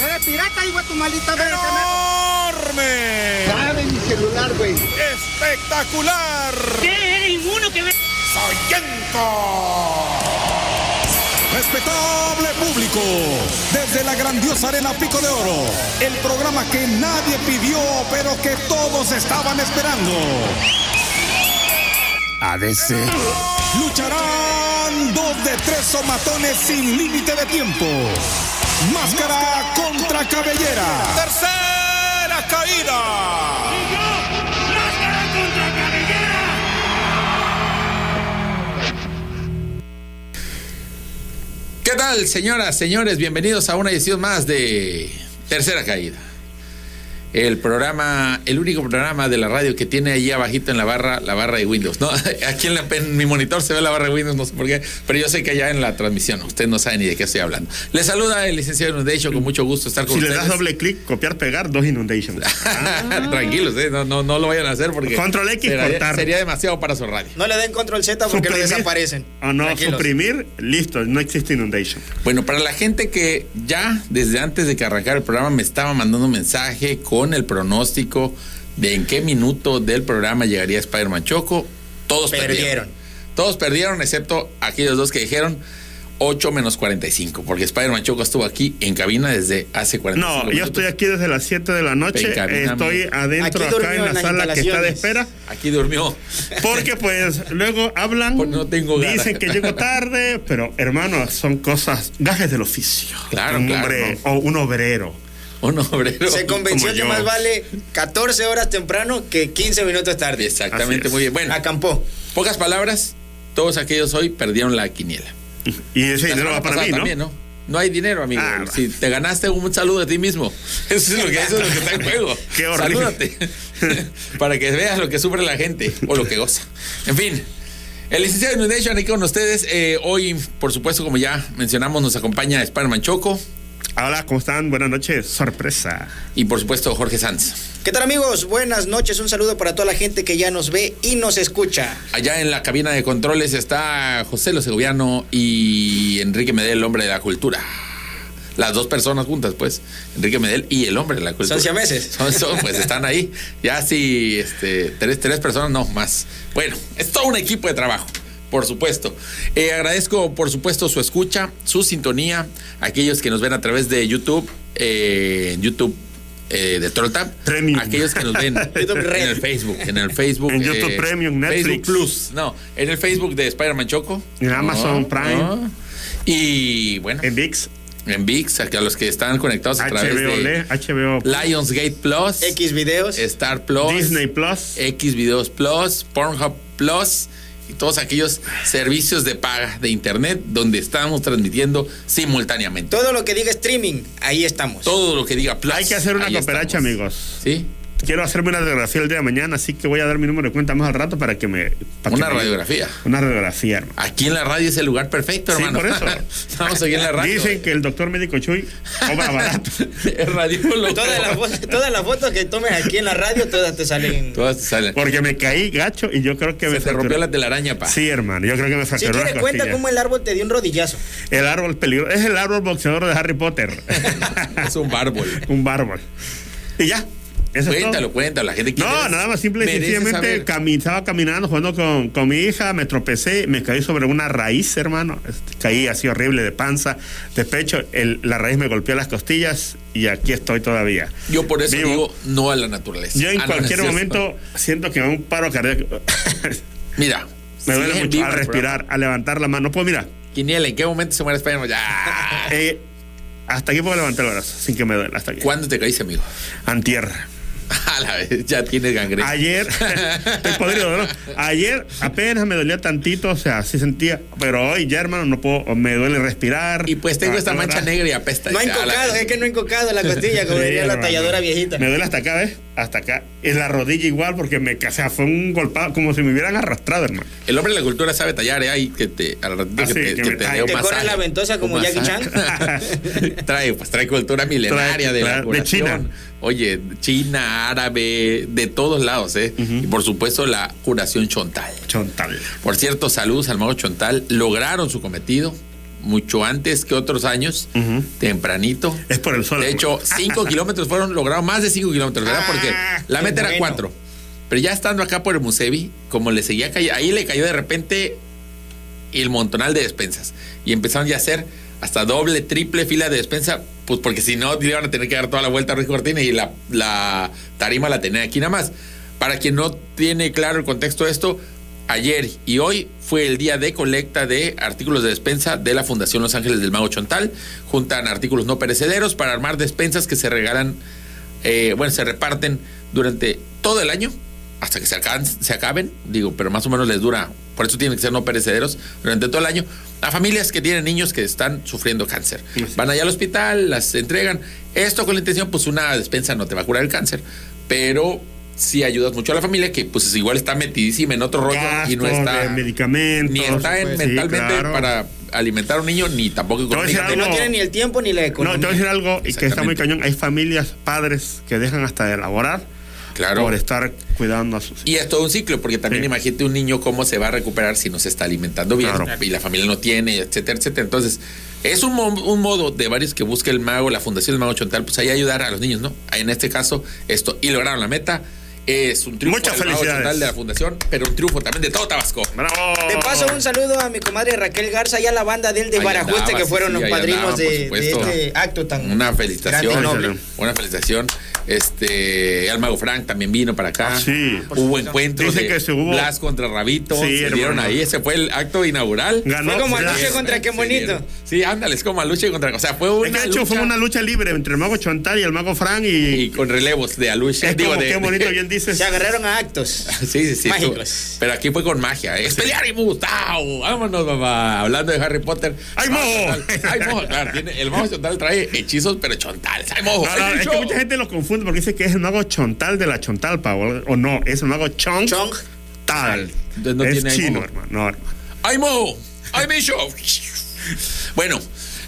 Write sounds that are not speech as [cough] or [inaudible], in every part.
Eres pirata, hijo de tu maldita. ¡Enorme! Dame mi celular, güey. ¡Espectacular! ¿Qué? ¿Eres inmuno que ve? ¡Soyenco! Respetable público, desde la grandiosa arena Pico de Oro, el programa que nadie pidió, pero que todos estaban esperando. ADC. Dos de tres somatones sin límite de tiempo. Máscara contra cabellera. Tercera caída. ¡Máscara contra cabellera! ¿Qué tal, señoras, señores? Bienvenidos a una edición más de Tercera Caída. El programa, el único programa de la radio que tiene ahí abajito en la barra, la barra de Windows. No, [laughs] aquí en, la- en mi monitor se ve la barra de Windows, no sé por qué, pero yo sé que allá en la transmisión, usted no sabe ni de qué estoy hablando. Les saluda el licenciado Inundation, con mucho gusto estar con Si le ustedes. das doble clic, copiar, pegar, dos inundations. [laughs] Tranquilos, eh, no, no, no lo vayan a hacer porque Control X, sería, cortar. sería demasiado para su radio. No le den control Z porque lo Suprimir. desaparecen. O no, Tranquilos. suprimir, listo, no existe inundation. Bueno, para la gente que ya desde antes de que arrancara el programa me estaba mandando un mensaje con el pronóstico de en qué minuto del programa llegaría Spider-Man Choco, todos perdieron. Perdieron. Todos perdieron, excepto aquellos dos que dijeron 8 menos 45, porque Spider-Man Choco estuvo aquí en cabina desde hace 45 No, yo estoy aquí desde las 7 de la noche. Cabina, Estoy amigo. adentro Aquí acá durmió en la en sala que está de espera. Aquí durmió. Porque [laughs] pues luego hablan, Pues no tengo ganas. dicen que llego tarde, pero hermano, son cosas, gajes del oficio. Claro, un claro, hombre no. o un obrero. Un obrero. Se convenció que yo. más vale 14 horas temprano que 15 minutos tarde. Exactamente, muy bien. Bueno, Acampó. pocas palabras, todos aquellos hoy perdieron la quiniela. Y ese La dinero va para mí, ¿no? también, ¿no? No hay dinero, amigo. Ah, si te ganaste un saludo de ti mismo. [laughs] Eso es lo que, eso es lo que está en juego. [laughs] Qué horrible. Salúdate. [laughs] Para que veas lo que sufre la gente o lo que goza. En fin. El licenciado de Inundation aquí con ustedes. Eh, hoy, por supuesto, como ya mencionamos, nos acompaña Spider-Man Choco Hola, ¿cómo están? Buenas noches. Sorpresa. y, por supuesto, Jorge Sanz. ¿Qué tal amigos? Buenas noches. Un saludo para toda la gente que ya nos ve y nos escucha. Allá en la cabina de controles está José Lo Segoviano y Enrique Medel, el hombre de la cultura. Las dos personas juntas, pues. Enrique Medel y el hombre de la cultura. Son siameses. [laughs] Son, son, pues están ahí. Ya si este, tres, tres personas, no, más. Bueno, es todo un equipo de trabajo. Por supuesto. Eh, agradezco, por supuesto, su escucha, su sintonía, aquellos que nos ven a través de YouTube, eh, YouTube eh, de Trolltap, Premium. aquellos que nos ven [laughs] en el Facebook, en el Facebook, En YouTube Premium, Netflix. Facebook Plus, no, en el Facebook de Spider-Man Choco, En Amazon No, Prime. no. y bueno, En VIX, en VIX, a los que están conectados a través HBO, de Le- HBO, Lionsgate Plus, X videos. Star Plus, Disney Plus. X Videos Plus, Pornhub Plus y todos aquellos servicios de paga de internet donde estamos transmitiendo simultáneamente. Todo lo que diga streaming, ahí estamos. Todo lo que diga Plus. Hay que hacer una cooperacha, amigos. ¿Sí? Quiero hacerme una radiografía el día de mañana, así que voy a dar mi número de cuenta más al rato para que me. para Una que me- radiografía. Una radiografía, hermano. Aquí en la radio es el lugar perfecto, Sí, hermano. por eso. [laughs] Estamos aquí en la radio. Dicen que el doctor médico Chuy cobra barato. [laughs] es radiólogo. Todas las fotos todas las fotos que tomes aquí en la radio, todas te salen. Todas te salen. Porque me caí gacho y yo creo que me Se te fracturó- rompió la telaraña, pa. Sí, hermano, yo creo que me Si fracturó quiere las cuenta costillas. cómo el árbol te dio un rodillazo. El árbol peligroso. Es el árbol boxeador de Harry Potter. [laughs] Es un bárbol. Un bárbol. Y ya. Eso Cuéntalo, cuéntalo. La gente quiere. No, nada más simple y sencillamente cami- estaba caminando, jugando con, con mi hija, me tropecé, me caí sobre una raíz, hermano. Caí así horrible de panza, de pecho. El- la raíz me golpeó las costillas y aquí estoy todavía. Yo por eso Vivo. digo no a la naturaleza. Yo en Ah, cualquier momento siento que me un paro cardíaco. Mira. [laughs] me duele mucho vivo el respirar, a levantar la mano. No puedo, mira. Quiniela, ¿en qué momento se muere Spider-Man? Ya. [laughs] eh, hasta aquí puedo levantar el brazo sin que me duele. Hasta aquí. ¿Cuándo te caíste, amigo? Antier. [laughs] A la vez, ya tienes gangrena. Ayer, [laughs] estoy podrido, ¿no? Ayer apenas me dolía tantito, o sea, sí sentía, pero hoy ya, hermano, no puedo, me duele respirar. Y pues tengo Ah, esta mancha verdad. negra y apesta. No ha encocado, es que no ha encocado la costilla, como [laughs] Sí, diría la talladora viejita. Me duele hasta acá, ¿ves? Hasta acá. En la rodilla igual, porque me, o sea, fue un golpado, como si me hubieran arrastrado, hermano. El hombre de la cultura sabe tallar, ¿eh? Ahí que te, al ratito Ah, que sí, te, que que me- te un te corre la ventosa como Jackie masaje. trae, pues trae cultura milenaria Trae- de la de. China. Oye, China, árabe, de todos lados, ¿eh? Y por supuesto la curación chontal. Chontal. Por cierto, saludos al mago Chontal. Lograron su cometido. mucho antes que otros años, tempranito. Es por el sol. De hecho, [laughs] hermano. 5 kilómetros fueron logrados, más de 5 kilómetros, ¿verdad? Porque Ah, la qué meta era bueno. 4. Pero ya estando acá por el Musevi, como le seguía cayendo, ahí le cayó de repente el montonal de despensas. Y empezaron ya a hacer hasta doble, triple fila de despensa, pues porque si no, iban a tener que dar toda la vuelta a Ruiz Cortina y la, la tarima la tenía aquí nada más. Para quien no tiene claro el contexto de esto, ayer y hoy fue el día de colecta de artículos de despensa de la Fundación Los Ángeles del Mago Chontal. Juntan artículos no perecederos para armar despensas que se regalan, eh, bueno, se reparten durante todo el año hasta que se acaben, se acaben, digo, pero más o menos les dura, por eso tienen que ser no perecederos durante todo el año, a familias que tienen niños que están sufriendo cáncer. Van allá al hospital, las entregan. Esto con la intención, pues una despensa no te va a curar el cáncer, pero sí ayudas mucho a la familia que pues igual está metidísima en otro rollo y no está medicamentos. ni está en- Sí, mentalmente claro. para alimentar a un niño ni tampoco voy a decir Que económicamente. no algo- tienen ni el tiempo ni la No, economía. te voy a decir algo y que está muy cañón. Hay familias, padres que dejan hasta de elaborar Claro. por estar cuidando a sus hijos. Y es todo un ciclo, porque también Sí. imagínate un niño cómo se va a recuperar si no se está alimentando bien Claro. y la familia no tiene, etcétera, etcétera. Entonces, es un, mo- un modo de varios que busca el mago, la Fundación del Mago Chontal, pues ahí ayudar a los niños, ¿no? En este caso, esto, y lograron la meta. Es un triunfo Muchas felicidades. De la Fundación, pero un triunfo también de todo Tabasco. ¡Bravo! De paso, un saludo a mi comadre Raquel Garza y a la banda del de andaba, que fueron sí, los padrinos andaba, de, este acto tan Una felicitación, noble. una felicitación. Este, al Mago Frank también vino para acá. Ah, sí. Hubo encuentro Dice de que se hubo- Blas contra Rabito. Sí, se dieron ahí. Ese fue el acto inaugural. Ganó. Fue como ya. anoche contra qué bonito. Sí, ándale, es como Aluche contra. O sea, fue una. Es que de hecho lucha fue una lucha libre entre el mago Chontal y el mago Frank y, Y con relevos de Aluche. es digo, como de- qué bonito de- [laughs] bien dices. Se agarraron a actos. [laughs] Sí, sí, sí. Mágicos. Pero aquí fue con magia. ¿eh? Es pelear y. Vámonos, mamá. Hablando de Harry Potter. ¡Ay, mojo! Chontal. ¡Ay, mojo! Claro, tiene, el mago Chontal trae hechizos, pero chontales. ¡Ay, mojo! No, no, ¡Ay, es que mucha gente lo confunde porque dice que es el mago Chontal de la Chontalpa o, o no, es el mago Chong Chong. Tal. Entonces no es tiene chino, hermano. No, hermano. ¡Ay, mojo! ¡Ay, bicho! Bueno,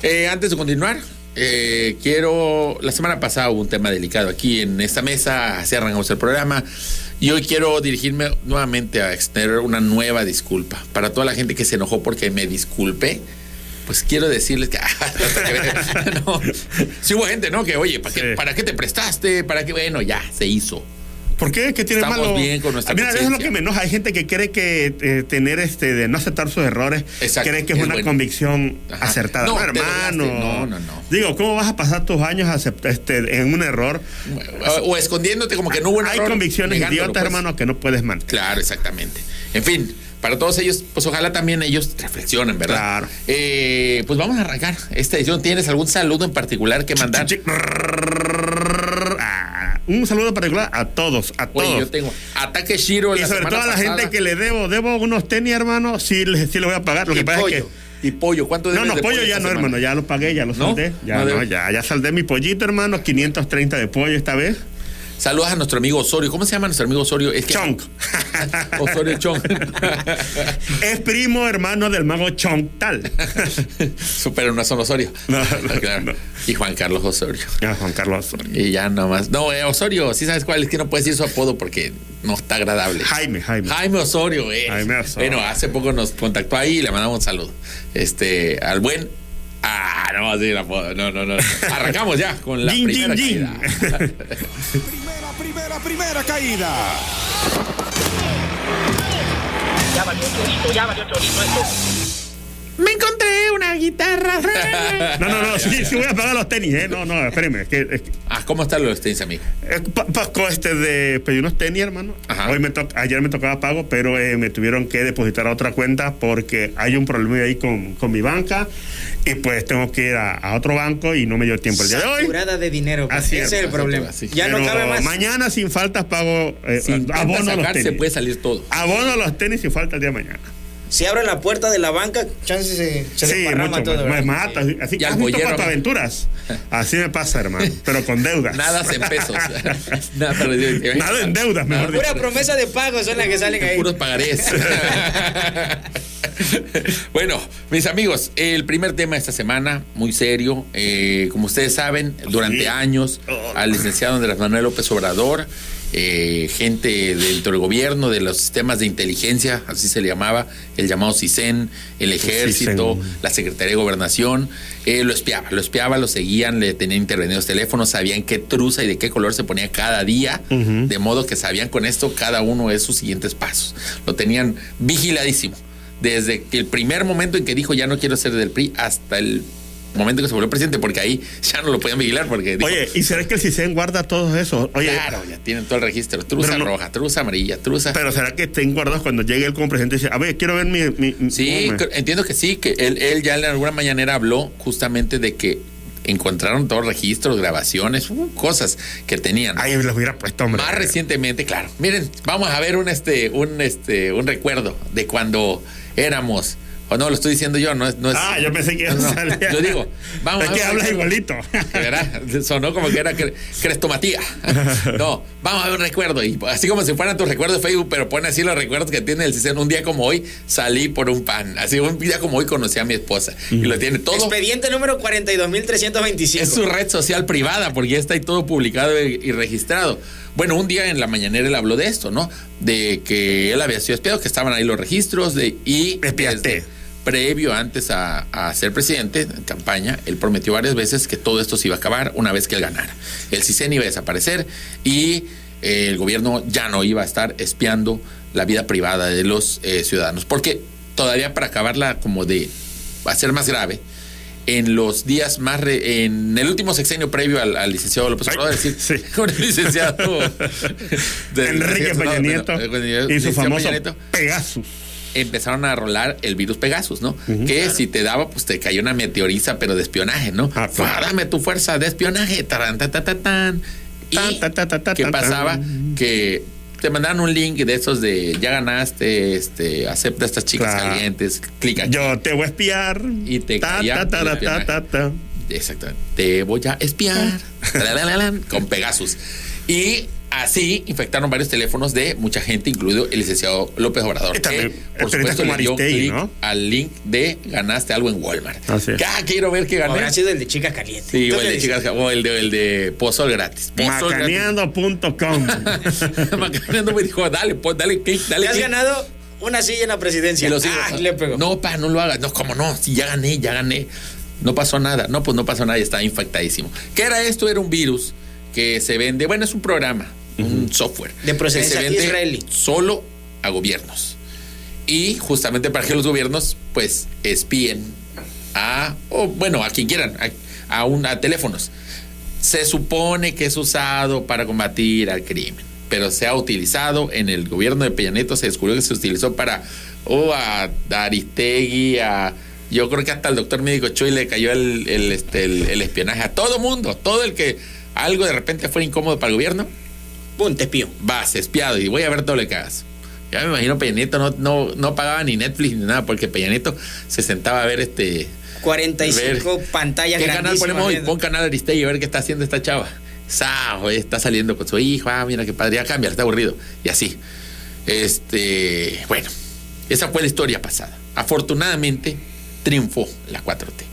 eh, antes de continuar, eh, quiero. La semana pasada hubo un tema delicado aquí en esta mesa, así arrancamos el programa. Y hoy quiero dirigirme nuevamente a extender una nueva disculpa para toda la gente que se enojó porque me disculpé. Pues quiero decirles que. [laughs] no, sí hubo gente, ¿no? Que, oye, ¿para qué. ¿para qué te prestaste? ¿Para qué? Bueno, ya, se hizo. ¿Por qué? ¿Qué tiene Estamos malo? bien con nuestra Mira, eso es lo que me enoja. Hay gente que cree que eh, tener este de no aceptar sus errores Exacto, cree que es, es una bueno. convicción Ajá. acertada. No, hermano. drogaste. No, no, no. Digo, ¿cómo vas a pasar tus años acept- este, en un error? O, o escondiéndote como que no hubo un Hay error, convicciones idiotas, pues. hermano, que no puedes mantener. Claro, exactamente. En fin, para todos ellos, pues ojalá también ellos reflexionen, ¿verdad? Claro. Eh, pues vamos a arrancar esta edición. ¿Tienes algún saludo en particular que mandar? Un saludo particular a todos, a Oye, todos. yo tengo Ataque Shiro Y la sobre todo a la pasada. gente que le debo, debo unos tenis, hermano, sí, les- sí le voy a pagar. Lo que pasa pollo. es que Y pollo, ¿cuánto No, debes no, de pollo ya no, semana? hermano, ya lo pagué, ya lo ¿No? saldé. Ya, No no, ya, ya saldé mi pollito, hermano, 530 de pollo esta vez. Saludos a nuestro amigo Osorio. ¿Cómo se llama nuestro amigo Osorio? Es que- Chong. [laughs] Osorio Chong. es primo hermano del mago Chong Tal. [laughs] Pero no son Osorio. No, no, [laughs] Claro. no. Y Juan Carlos Osorio. Ya, Juan Carlos. Y ya nomás. No, eh, Osorio, sí sabes cuál es que no puedes decir su apodo porque no está agradable. Jaime, Jaime. Jaime Osorio, eh. Jaime Osorio. Bueno, hace poco nos contactó ahí y le mandamos un saludo. Este, al buen. Ah, no va a decir el apodo. No, no, no. Arrancamos ya con la primera caída. Primera, primera, primera caída. Ya valió chorito, ya valió chorito esto. Me encontré una guitarra. [laughs] No, no, no, sí, sí voy a pagar los tenis, ¿eh? No, no, espéreme. Es que, es que- ah, ¿cómo están los tenis, amigo? eh, pa- Paco, este de pedí unos tenis, hermano. Ajá. Hoy me to- ayer me tocaba pago, pero eh, me tuvieron que depositar a otra cuenta porque hay un problema ahí con, con mi banca y pues tengo que ir a, a otro banco y no me dio tiempo el día de hoy. Saturada de dinero. pues. Así Ese es, el problema. sí. Ya no Pero cabe más. Mañana sin faltas pago eh, Si intentas abono los sacar, se tenis. puede salir todo. Abono los tenis sin falta el día de mañana. Si abren la puerta de la banca, chances se, se sí, mucho. todo. me, me mata. así- que has aventuras. [laughs] Así me pasa, hermano. Pero con deudas. Nada en pesos. [laughs] Nada, pero- Nada en deudas, mejor dicho. Pura promesa de pago son las que salen [laughs] ahí. Puros pagarés. bueno, mis amigos, el primer tema de esta semana, muy serio. eh, como ustedes saben, durante Sí. años, Oh. al licenciado Andrés Manuel López Obrador eh, gente dentro del gobierno, de los sistemas de inteligencia, así se le llamaba, el llamado CISEN, el ejército, CISEN. la Secretaría de Gobernación, eh, lo espiaba, lo espiaba, lo seguían, le tenían intervenidos teléfonos, sabían qué truza y de qué color se ponía cada día, de modo que sabían con esto cada uno de sus siguientes pasos. Lo tenían vigiladísimo. Desde que el primer momento en que dijo ya no quiero ser del PRI hasta el momento que se volvió presidente, porque ahí ya no lo podían vigilar porque dijo, Oye, ¿y será que el CISEN guarda todo eso? Oye, claro, ya tienen todo el registro, truza no- roja, truza amarilla, truza... pero ¿será que estén guardados cuando llegue él como presidente y dice, a ver, quiero ver mi... Sí, cómo me-". cre- entiendo que sí, que él, él ya en alguna mañanera habló justamente de que encontraron todos registros, grabaciones, uh, cosas que tenían. Ay, los hubiera puesto, hombre. Más recientemente, claro. Miren, vamos a ver un este, un este, un recuerdo de cuando éramos. O no, lo estoy diciendo yo, no es. No es Ah, yo pensé que no, salía. Yo digo, vamos Es a que habla igualito. ¿Verdad? Sonó como que era cre- crestomatía. No, vamos a ver un recuerdo. Y así como si fueran tus recuerdos de Facebook, pero pone así los recuerdos que tiene el CISEN. Un día como hoy salí por un pan. Así un día como hoy conocí a mi esposa. Y lo tiene todo. Expediente número 42.325. Es su red social privada porque ya está ahí todo publicado y, y registrado. Bueno, un día en la mañanera él habló de esto, ¿no? De que él había sido espiado, que estaban ahí los registros de, y Espiaste. desde previo antes a, a ser presidente en campaña, él prometió varias veces que todo esto se iba a acabar una vez que él ganara. El CISEN iba a desaparecer y eh, el gobierno ya no iba a estar espiando la vida privada de los eh, ciudadanos. Porque todavía para acabarla como de hacer más grave, en los días más re- en el último sexenio previo al, al licenciado López Obrador, es decir, sí. [laughs] con el licenciado [laughs] de- Enrique Peña Nieto no, no, y su famoso Pegasus. Empezaron a rolar el virus Pegasus, ¿no? que si te daba, pues te cayó una meteoriza, pero de espionaje, ¿no? Ah, claro. dame tu fuerza de espionaje, taran, ta, ta, ta, tan. Y Tan, ta, ta, ta, ta, ¿qué pasaba? Que te mandaban un link de esos de ya ganaste, este, acepta a estas chicas Claro. calientes, clic aquí. Yo te voy a espiar. Y te caía ta, ta, el ta, espionaje. ta, ta. Exactamente. Te voy a espiar. Talalalan, con Pegasus. Y así infectaron varios teléfonos de mucha gente, incluido el licenciado López Obrador. Y también que, por supuesto, le dio Aristegui, clic ¿no? al link de ganaste algo en Walmart. Así es. Que, ah, quiero ver que gané. Habrá sido el de Chica Caliente. Sí, ¿Tú o el de chicas, o el de, el de Pozol gratis. Macaneando.com. [laughs] Macaneando me dijo, dale, pues, dale clic, dale Te has ganado una silla en la presidencia. Y lo sigo. Ah, le pegó. No, pa, no lo hagas. No, como no, si ya gané, ya gané. No pasó nada. No, pues no pasó nada y estaba infectadísimo. ¿Qué era esto? Era un virus que se vende, bueno, es un programa, un software. De procedencia que se vende israelí. Solo a gobiernos. Y justamente para que los gobiernos, pues, espíen a, o bueno, a quien quieran, a, a, un- a teléfonos. Se supone que es usado para combatir al crimen, pero se ha utilizado en el gobierno de Peña Nieto, se descubrió que se utilizó para, o a, a Aristegui, a... Yo creo que hasta al doctor médico Chuy le cayó el, el, este, el- el espionaje a todo mundo, todo el que algo de repente fuera incómodo para el gobierno, Pum, te espío. vas espiado y voy a ver todo lo que hagas. Ya me imagino Peña Nieto no, no, no pagaba ni Netflix ni nada, porque Peña Nieto se sentaba a ver este 45 Ver. pantallas ¿Qué canal ponemos hoy? viendo. Pon canal Aristegui a ver qué está haciendo esta chava. Sao, está saliendo con su hijo, ah, mira qué padre, ya cambia, está aburrido. Y así. Este, bueno, esa fue la historia pasada. Afortunadamente, triunfó la 4T.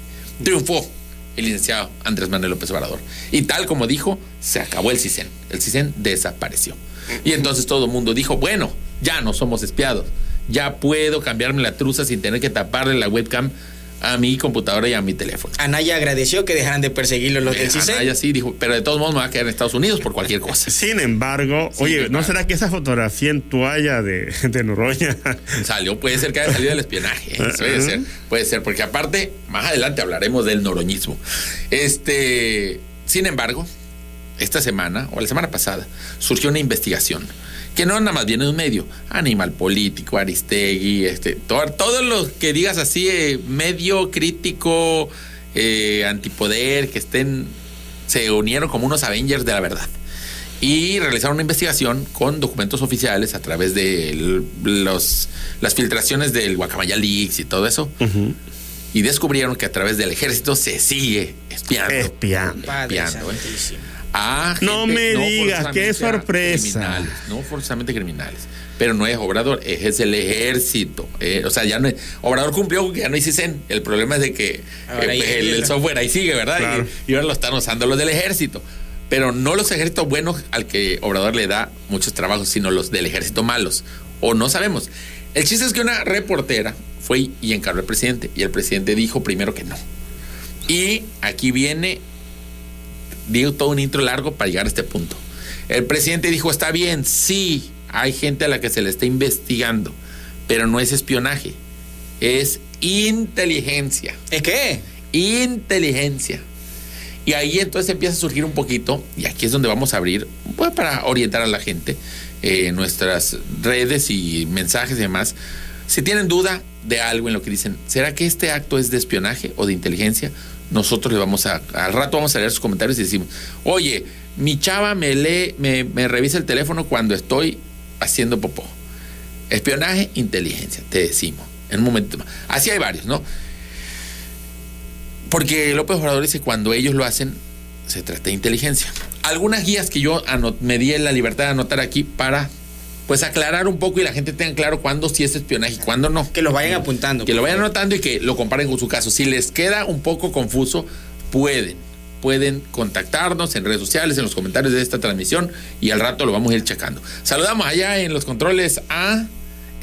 Triunfó el licenciado Andrés Manuel López Obrador. Y tal como dijo, se acabó el CISEN. El CISEN desapareció. Y entonces todo el mundo dijo, bueno, ya no somos espiados. Ya puedo cambiarme la truza sin tener que taparle la webcam a mi computadora y a mi teléfono. Anaya agradeció que dejaran de perseguirlo los del Eh, CISEN. Anaya sí dijo, pero de todos modos me va a quedar en Estados Unidos por cualquier cosa. Sin embargo, Sin oye, ¿no será que esa fotografía en toalla de, [laughs] de Noroña? Salió, puede ser que haya salido del espionaje. ¿eh? Puede ser, puede ser, porque aparte, más adelante hablaremos del noroñismo. Este, sin embargo, esta semana, o la semana pasada, surgió una investigación que no nada más viene de un medio, Animal Político, Aristegui, este, todo, todo lo que digas así, eh, medio crítico, eh, antipoder, que estén, se unieron como unos Avengers de la verdad. Y realizaron una investigación con documentos oficiales a través de los, las filtraciones del Guacamaya Leaks y todo eso. Y descubrieron que a través del ejército se sigue espiando. Espiando. Padre espiando, ¿eh? A No me digas, forzosamente qué sorpresa. criminales, no forzosamente criminales. Pero no es Obrador, es, es el ejército. eh, o sea, ya no es- Obrador cumplió ya no hay CISEN. El problema es de que Ahora eh, pues, el, software ahí sigue, ¿verdad? Claro. Y, y ahora lo están usando los del ejército. Pero no los ejércitos buenos al que Obrador le da muchos trabajos, sino los del ejército malos. O no sabemos. El chiste es que una reportera fue y encargó al presidente. Y el presidente dijo primero que no. Y aquí viene, digo todo un intro largo para llegar a este punto. El presidente dijo, está bien, sí, hay gente a la que se le está investigando, pero no es espionaje, es inteligencia. ¿Es qué? Inteligencia. Y ahí entonces empieza a surgir un poquito, y aquí es donde vamos a abrir, pues para orientar a la gente, eh, nuestras redes y mensajes y demás. Si tienen duda de algo en lo que dicen, ¿será que este acto es de espionaje o de inteligencia? Nosotros le vamos a, al rato vamos a leer sus comentarios y decimos, oye, mi chava me lee, me, revisa el teléfono cuando estoy haciendo popó. Espionaje, inteligencia, te decimos, en un momento más. Así hay varios, ¿no? Porque López Obrador dice cuando ellos lo hacen, se trata de inteligencia. Algunas guías que yo me di la libertad de anotar aquí para pues aclarar un poco y la gente tenga claro cuándo sí es espionaje y cuándo no. Que lo vayan apuntando. Que lo vayan anotando y que lo comparen con su caso. Si les queda un poco confuso, pueden. Pueden contactarnos en redes sociales, en los comentarios de esta transmisión y al rato lo vamos a ir checando. Saludamos allá en los controles a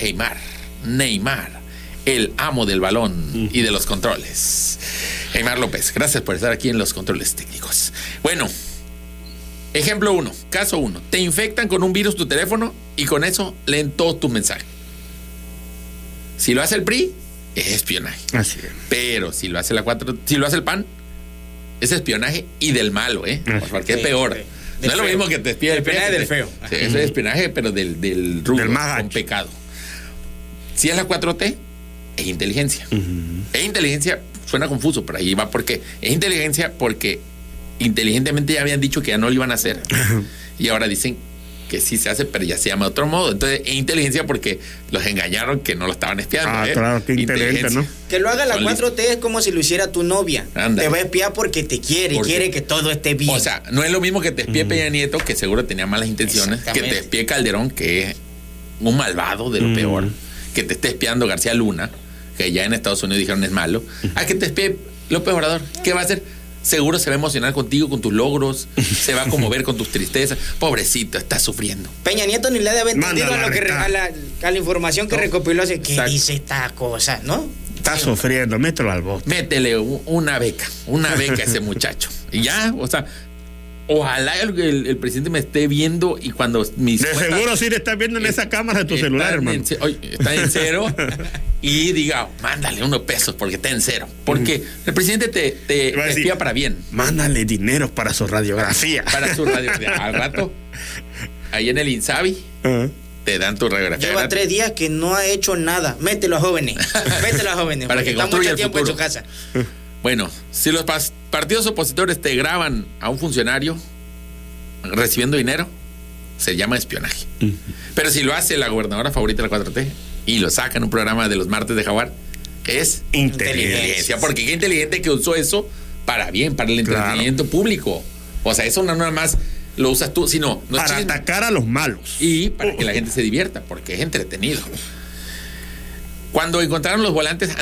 Neymar, Neymar, el amo del balón y de los controles. Neymar López, gracias por estar aquí en los controles técnicos. Bueno, Ejemplo 1, caso 1. Te infectan con un virus tu teléfono y con eso leen todo tu mensaje. Si lo hace el PRI, es espionaje. Así es. Pero si lo hace la 4, si lo hace el PAN, es espionaje y del malo, ¿eh? Porque es peor. no es lo mismo que te espía el espionaje del feo. Sí, es espionaje, pero del, del rubro, del con pecado. Si es la 4T, es inteligencia. Es inteligencia, suena confuso, pero ahí va porque es inteligencia porque inteligentemente ya habían dicho que ya no lo iban a hacer. y ahora dicen que sí se hace, pero ya se llama de otro modo. Entonces, es inteligencia porque los engañaron que no lo estaban espiando. Ah, ¿eh? claro, qué inteligente, ¿no? Que lo haga la 4T es como si lo hiciera tu novia. Te va a espiar porque te quiere, y quiere que todo esté bien. O sea, no es lo mismo que te espíe Peña Nieto, que seguro tenía malas intenciones, que te espíe Calderón, que es un malvado de lo peor, que te esté espiando García Luna, que ya en Estados Unidos dijeron es malo, a que te espíe López Obrador. ¿Qué va a hacer? Seguro se va a emocionar contigo, con tus logros, se va a conmover con tus tristezas. Pobrecito, está sufriendo. Peña Nieto ni le debe entendido a, lo que, a, la, a, la, información que recopiló hace que dice esta cosa, ¿no? Está sufriendo, mételo al bote. Métele una beca, una beca a ese muchacho. Y ya, o sea, Ojalá el, presidente me esté viendo y cuando mis. De seguro sí le estás viendo en esa cámara de tu celular, hermano. está en cero [laughs] y diga, mándale unos pesos porque está en cero. Porque el presidente te, te, espía para bien. Mándale dinero para su radiografía. Para su radiografía. [laughs] Al rato, ahí en el Insabi. Te dan tu radiografía. Lleva tres días que no ha hecho nada. Mételo a jóvenes. [laughs] Mételo a jóvenes. para que está mucho tiempo en su casa. Bueno, si los partidos opositores te graban a un funcionario recibiendo dinero, se llama espionaje. Pero si lo hace la gobernadora favorita de la 4T y lo saca en un programa de los martes de Jaguar, es inteligencia. Porque qué inteligente que usó eso para bien, para el entretenimiento público. O sea, eso no nada más lo usas tú, sino... para atacar a los malos. Y para que la gente se divierta, porque es entretenido. Cuando encontraron los volantes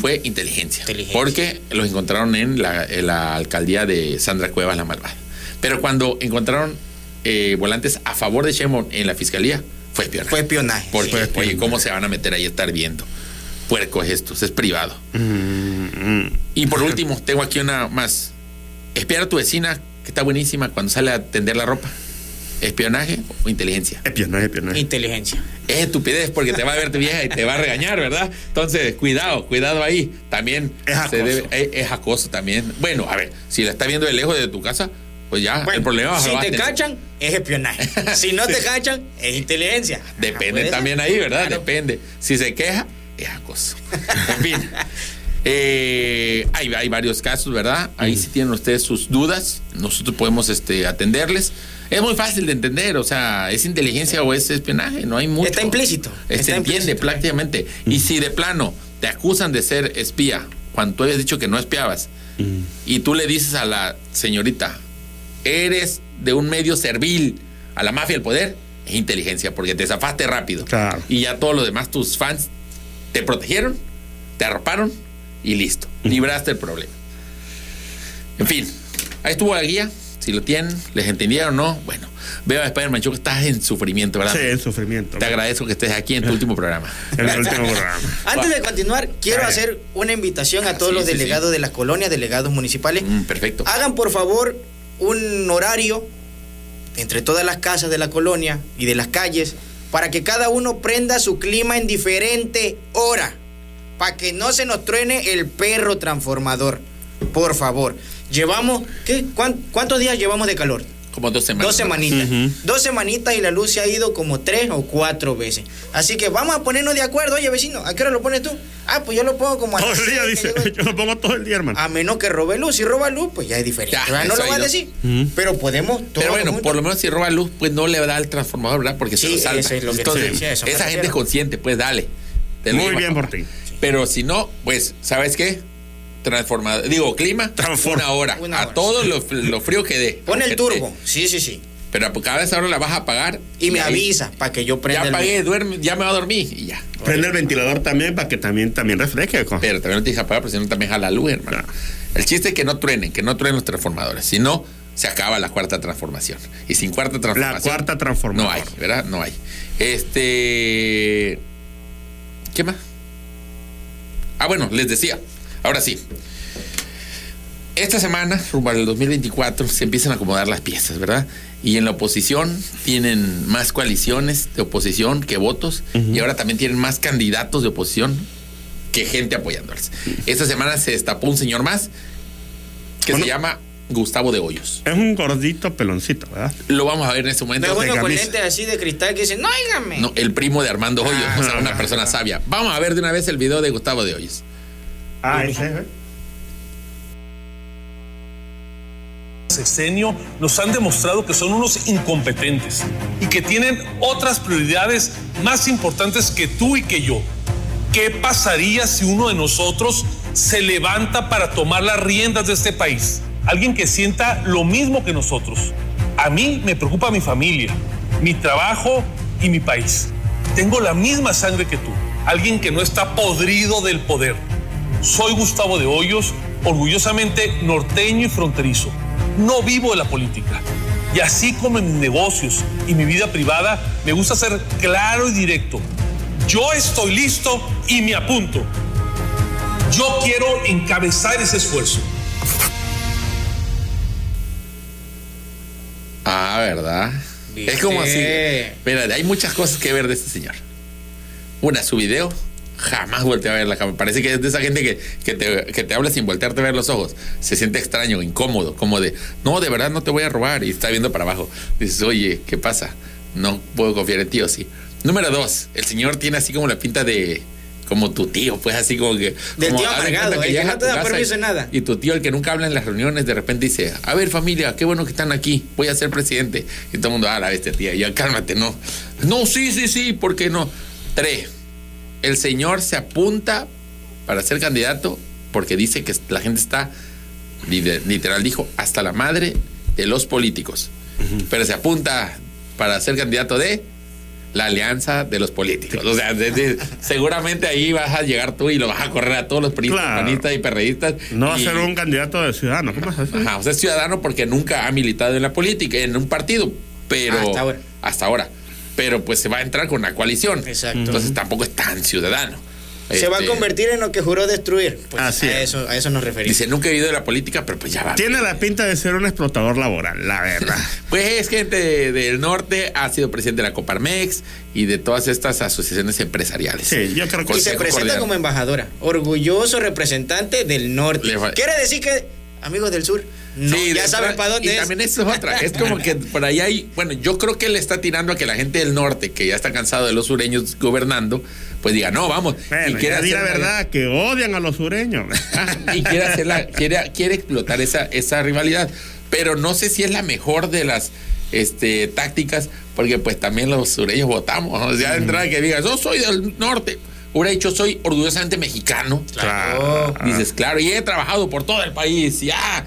fue inteligencia, Porque los encontraron en la, alcaldía de Sandra Cuevas, la malvada. Pero cuando encontraron eh, volantes a favor de Sheinbaum en la fiscalía, fue espionaje. Fue espionaje. Porque, oye, ¿cómo se van a meter ahí a estar viendo? Puerco estos, es privado. Y por último, tengo aquí una más. Espiar a tu vecina, que está buenísima, cuando sale a tender la ropa. ¿Espionaje o inteligencia? Espionaje, espionaje. Inteligencia. Es estupidez porque te va a verte vieja y te va a regañar, ¿verdad? Entonces, cuidado, cuidado ahí. También es acoso. es, acoso también. Bueno, a ver, si la está viendo de lejos de tu casa, pues ya, el problema Si te cachan, es espionaje. [laughs] si no te cachan, es inteligencia. Depende también ahí, ¿verdad? Depende. Si se queja, es acoso. [laughs] en fin. Eh, hay, hay, varios casos, ¿verdad? Ahí si tienen ustedes sus dudas, nosotros podemos este, atenderles. Es muy fácil de entender, o sea, es inteligencia o es espionaje, no hay mucho. Está implícito. se entiende prácticamente. Y si de plano te acusan de ser espía, cuando tú habías dicho que no espiabas, y tú le dices a la señorita, eres de un medio servil a la mafia del poder, es inteligencia, porque te zafaste rápido. Y ya todos los demás, tus fans, te protegieron, te arroparon y listo. Libraste el problema. En fin, ahí estuvo la guía si lo tienen, les entendieron o no, bueno, veo a Spider-Man Show que estás en sufrimiento, ¿verdad? Sí, en sufrimiento. Te agradezco que estés aquí en tu [laughs] último programa. en el último programa. [laughs] Antes de continuar, quiero hacer una invitación a todos los delegados de las colonias, delegados municipales. Mm, perfecto. Hagan por favor un horario entre todas las casas de la colonia y de las calles para que cada uno prenda su clima en diferente hora. Para que no se nos truene el perro transformador. Por favor. Llevamos, ¿qué? ¿Cuántos días llevamos de calor? Como dos semanas. Dos semanitas. Dos semanitas y la luz se ha ido como tres o cuatro veces. Así que vamos a ponernos de acuerdo. Oye, vecino, ¿a qué hora lo pones tú? Ah, pues yo lo pongo como a Todo el día, dice. [laughs] Yo... lo pongo todo el día, hermano. A menos que robe luz. Si roba luz, pues ya es diferente. no lo va a decir. Pero podemos. Pero bueno, por lo menos si roba luz, pues no le da el transformador, ¿verdad? Porque se lo salta. Eso es lo que Entonces, esa gente es consciente, pues dale. Muy bien por ti. Pero si no, pues, ¿sabes qué? Transformador, digo, clima, una hora. a todo lo, frío que dé. Pon el turbo, sí, sí, sí. Pero cada vez ahora la vas a apagar. Y me avisa para que yo prenda. Ya apagué, duerme, ya me va a dormir y ya. Prende el ventilador también para que también, también refresque. Pero también no te que apagar, porque si no también jala luz, hermano. El chiste es que no truenen, que no truenen los transformadores. Si no, se acaba la cuarta transformación. Y sin cuarta transformación. La cuarta transformación. No hay, ¿verdad? No hay. Este. ¿Qué más? Ah, bueno, les decía. Ahora sí. Esta semana, rumbo al 2024, se empiezan a acomodar las piezas, ¿verdad? Y en la oposición tienen más coaliciones de oposición que votos y ahora también tienen más candidatos de oposición que gente apoyándoles. Esta semana se destapó un señor más que se llama Gustavo de Hoyos. Es un gordito peloncito, ¿verdad? Lo vamos a ver en este momento. Pero bueno, con lentes así de cristal que dicen, no. No, el primo de Armando Hoyos, o sea, una persona sabia. Vamos a ver de una vez el video de Gustavo de Hoyos. Ah, ese, ¿eh? sexenio nos han demostrado que son unos incompetentes y que tienen otras prioridades más importantes que tú y que yo. ¿Qué pasaría si uno de nosotros se levanta para tomar las riendas de este país? Alguien que sienta lo mismo que nosotros. A mí me preocupa mi familia, mi trabajo y mi país. Tengo la misma sangre que tú. Alguien que no está podrido del poder. Soy Gustavo de Hoyos, orgullosamente norteño y fronterizo no vivo de la política. Y así como en mis negocios y mi vida privada, me gusta ser claro y directo. Yo estoy listo y me apunto. Yo quiero encabezar ese esfuerzo. Ah, ¿verdad? Es como así. Mira, hay muchas cosas que ver de este señor. Una, su video jamás volteé a ver la cámara. Parece que es de esa gente que, que, te, que te habla sin voltearte a ver los ojos. Se siente extraño, incómodo, como de, no, de verdad no te voy a robar. Y está viendo para abajo. Dices, oye, ¿qué pasa? No puedo confiar en ti o sí. Número dos, el señor tiene así como la pinta de como tu tío, pues así como que. Del tío amargado, que, no te da permiso en nada. Y tu tío, el que nunca habla en las reuniones, de repente dice: A ver, familia, qué bueno que están aquí, voy a ser presidente. Y todo el mundo, ah, la bestia, tía, ya cálmate, no. No, sí, sí, sí, ¿por qué no? Tres, el señor se apunta para ser candidato porque dice que la gente está, literal dijo, hasta la madre de los políticos. Pero se apunta para ser candidato de la alianza de los políticos. O sea, seguramente ahí vas a llegar tú y lo vas a correr a todos los panistas y perredistas. No va a ser un candidato de ciudadano. ¿Cómo es Ajá, o sea, es ciudadano porque nunca ha militado en la política, en un partido. Pero. Hasta ahora. Hasta ahora pero pues se va a entrar con una coalición. Exacto. Entonces tampoco es tan ciudadano. Se va a este, convertir en lo que juró destruir. Pues Así a, eso, a eso nos referimos. Dice, nunca he ido de la política, pero pues ya va. Tiene la pinta de ser un explotador laboral, la verdad. [laughs] pues es gente del norte, ha sido presidente de la Coparmex y de todas estas asociaciones empresariales. Sí, yo creo que Y se presenta como embajadora, orgulloso representante del norte. Quiere decir que, amigos del sur, no, ya saben para dónde y también eso es otra. Es como que por ahí hay. Bueno, yo creo que le está tirando a que la gente del norte, que ya está cansado de los sureños gobernando, pues diga, no, vamos. y quiere decir la verdad, que odian a los sureños. y quiere, hacerla, quiere, quiere explotar esa, esa rivalidad. Pero no sé si es la mejor de las este, tácticas, porque pues también los sureños votamos. O sea, de entrada que digas, yo soy del norte. Hubiera dicho, soy orgullosamente mexicano. Claro. Dices, claro, y he trabajado por todo el país. Ya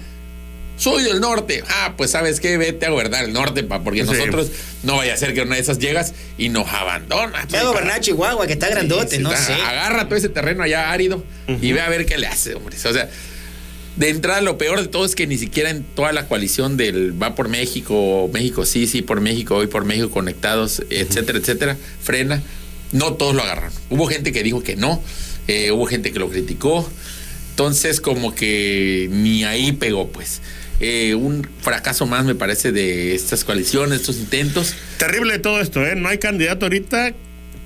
soy del norte. Ah, pues sabes qué, vete a gobernar el norte, pa, porque nosotros no vaya a ser que una de esas llegas y nos abandona. Ve a gobernar Chihuahua, que está grandote, no sé. Agarra todo ese terreno allá árido y ve a ver qué le hace, hombre. O sea, De entrada, lo peor de todo es que ni siquiera en toda la coalición del Va por México, México sí, sí por México, hoy por México conectados, etcétera, etcétera, frena. No todos lo agarraron. Hubo gente que dijo que no, eh, hubo gente que lo criticó. Entonces, como que ni ahí pegó, pues. Eh, un fracaso más, me parece, de estas coaliciones, estos intentos. Terrible todo esto, ¿eh? No hay candidato ahorita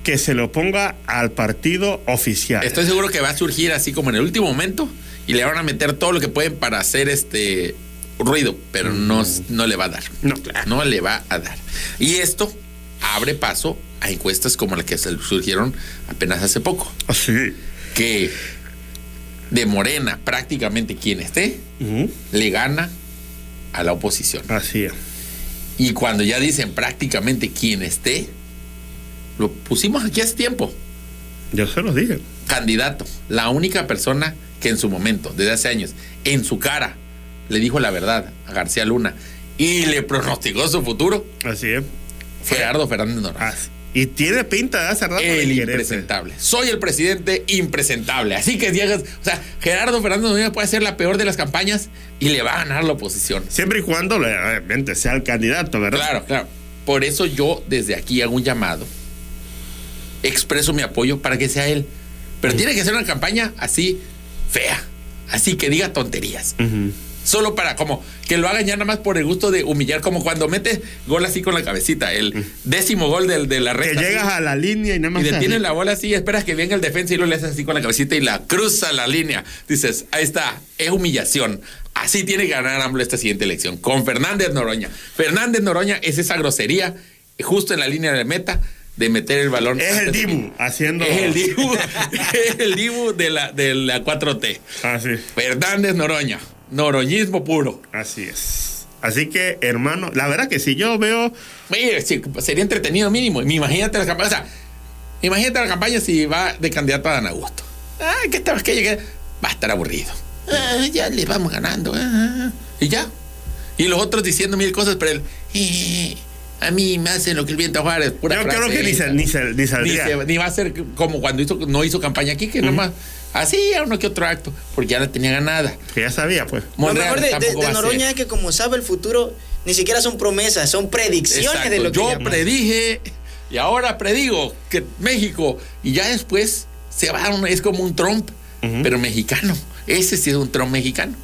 que se lo ponga al partido oficial. Estoy seguro que va a surgir así como en el último momento y le van a meter todo lo que pueden para hacer este ruido, pero no, no le va a dar. No. No le va a dar. Y esto abre paso a encuestas como las que surgieron apenas hace poco, Así. que de Morena prácticamente quien esté le gana a la oposición. Así es. Y cuando ya dicen prácticamente quien esté, lo pusimos aquí hace tiempo. Yo se los dije. candidato, la única persona que en su momento, desde hace años, en su cara, le dijo la verdad a García Luna y le pronosticó su futuro, Así es. Gerardo Fernández Noroña. Y tiene pinta de hace rato de El impresentable. Soy el presidente impresentable. Así que llegas, o sea, Gerardo Fernández Noroña puede ser la peor de las campañas y le va a ganar la oposición. Siempre y cuando obviamente sea el candidato, ¿verdad? Claro, claro. Por eso yo desde aquí hago un llamado. Expreso mi apoyo para que sea él. Pero tiene que ser una campaña así fea. Así que diga tonterías. Ujú. Solo para como que lo hagan ya nada más por el gusto de humillar, como cuando mete gol así con la cabecita, el décimo gol del, de la Que recta. llegas así, a la línea y nada más. y detienes la bola así, esperas que venga el defensa y lo le haces así con la cabecita y la cruza la línea. Dices, ahí está, es humillación. Así tiene que ganar AMLO esta siguiente elección, con Fernández Noroña. Fernández Noroña es esa grosería justo en la línea de meta de meter el balón. Es el Dibu haciendo. Es el Dibu, [laughs] es el Dibu de la, de la 4T. Así, Fernández Noroña, noroñismo puro. así es. Así que, hermano, la verdad que si yo veo. Oye, sí, sería entretenido mínimo. Imagínate la campaña. O sea, imagínate la campaña si va de candidato a Dan Augusto. Ay, que esta que llegue. Va a estar aburrido. Ah, ya le vamos ganando. ah, y ya. Y los otros diciendo mil cosas, pero él. "Eh, a mí me hacen lo que el viento Juárez. Pura Yo creo que ni, hecha". se- ni, se- ni Ni, saldría. se- ni va a ser como cuando hizo, no hizo campaña aquí, que nomás. Así, a uno que otro acto, porque ya la tenía ganada. Que ya sabía, pues. Lo Monreal mejor de, de-. Noroña es que como sabe el futuro, ni siquiera son promesas, son predicciones Exacto. de lo que Yo llaman. predije y ahora predigo que México y ya después se va es como un Trump, pero mexicano. Ese sí es un Trump mexicano.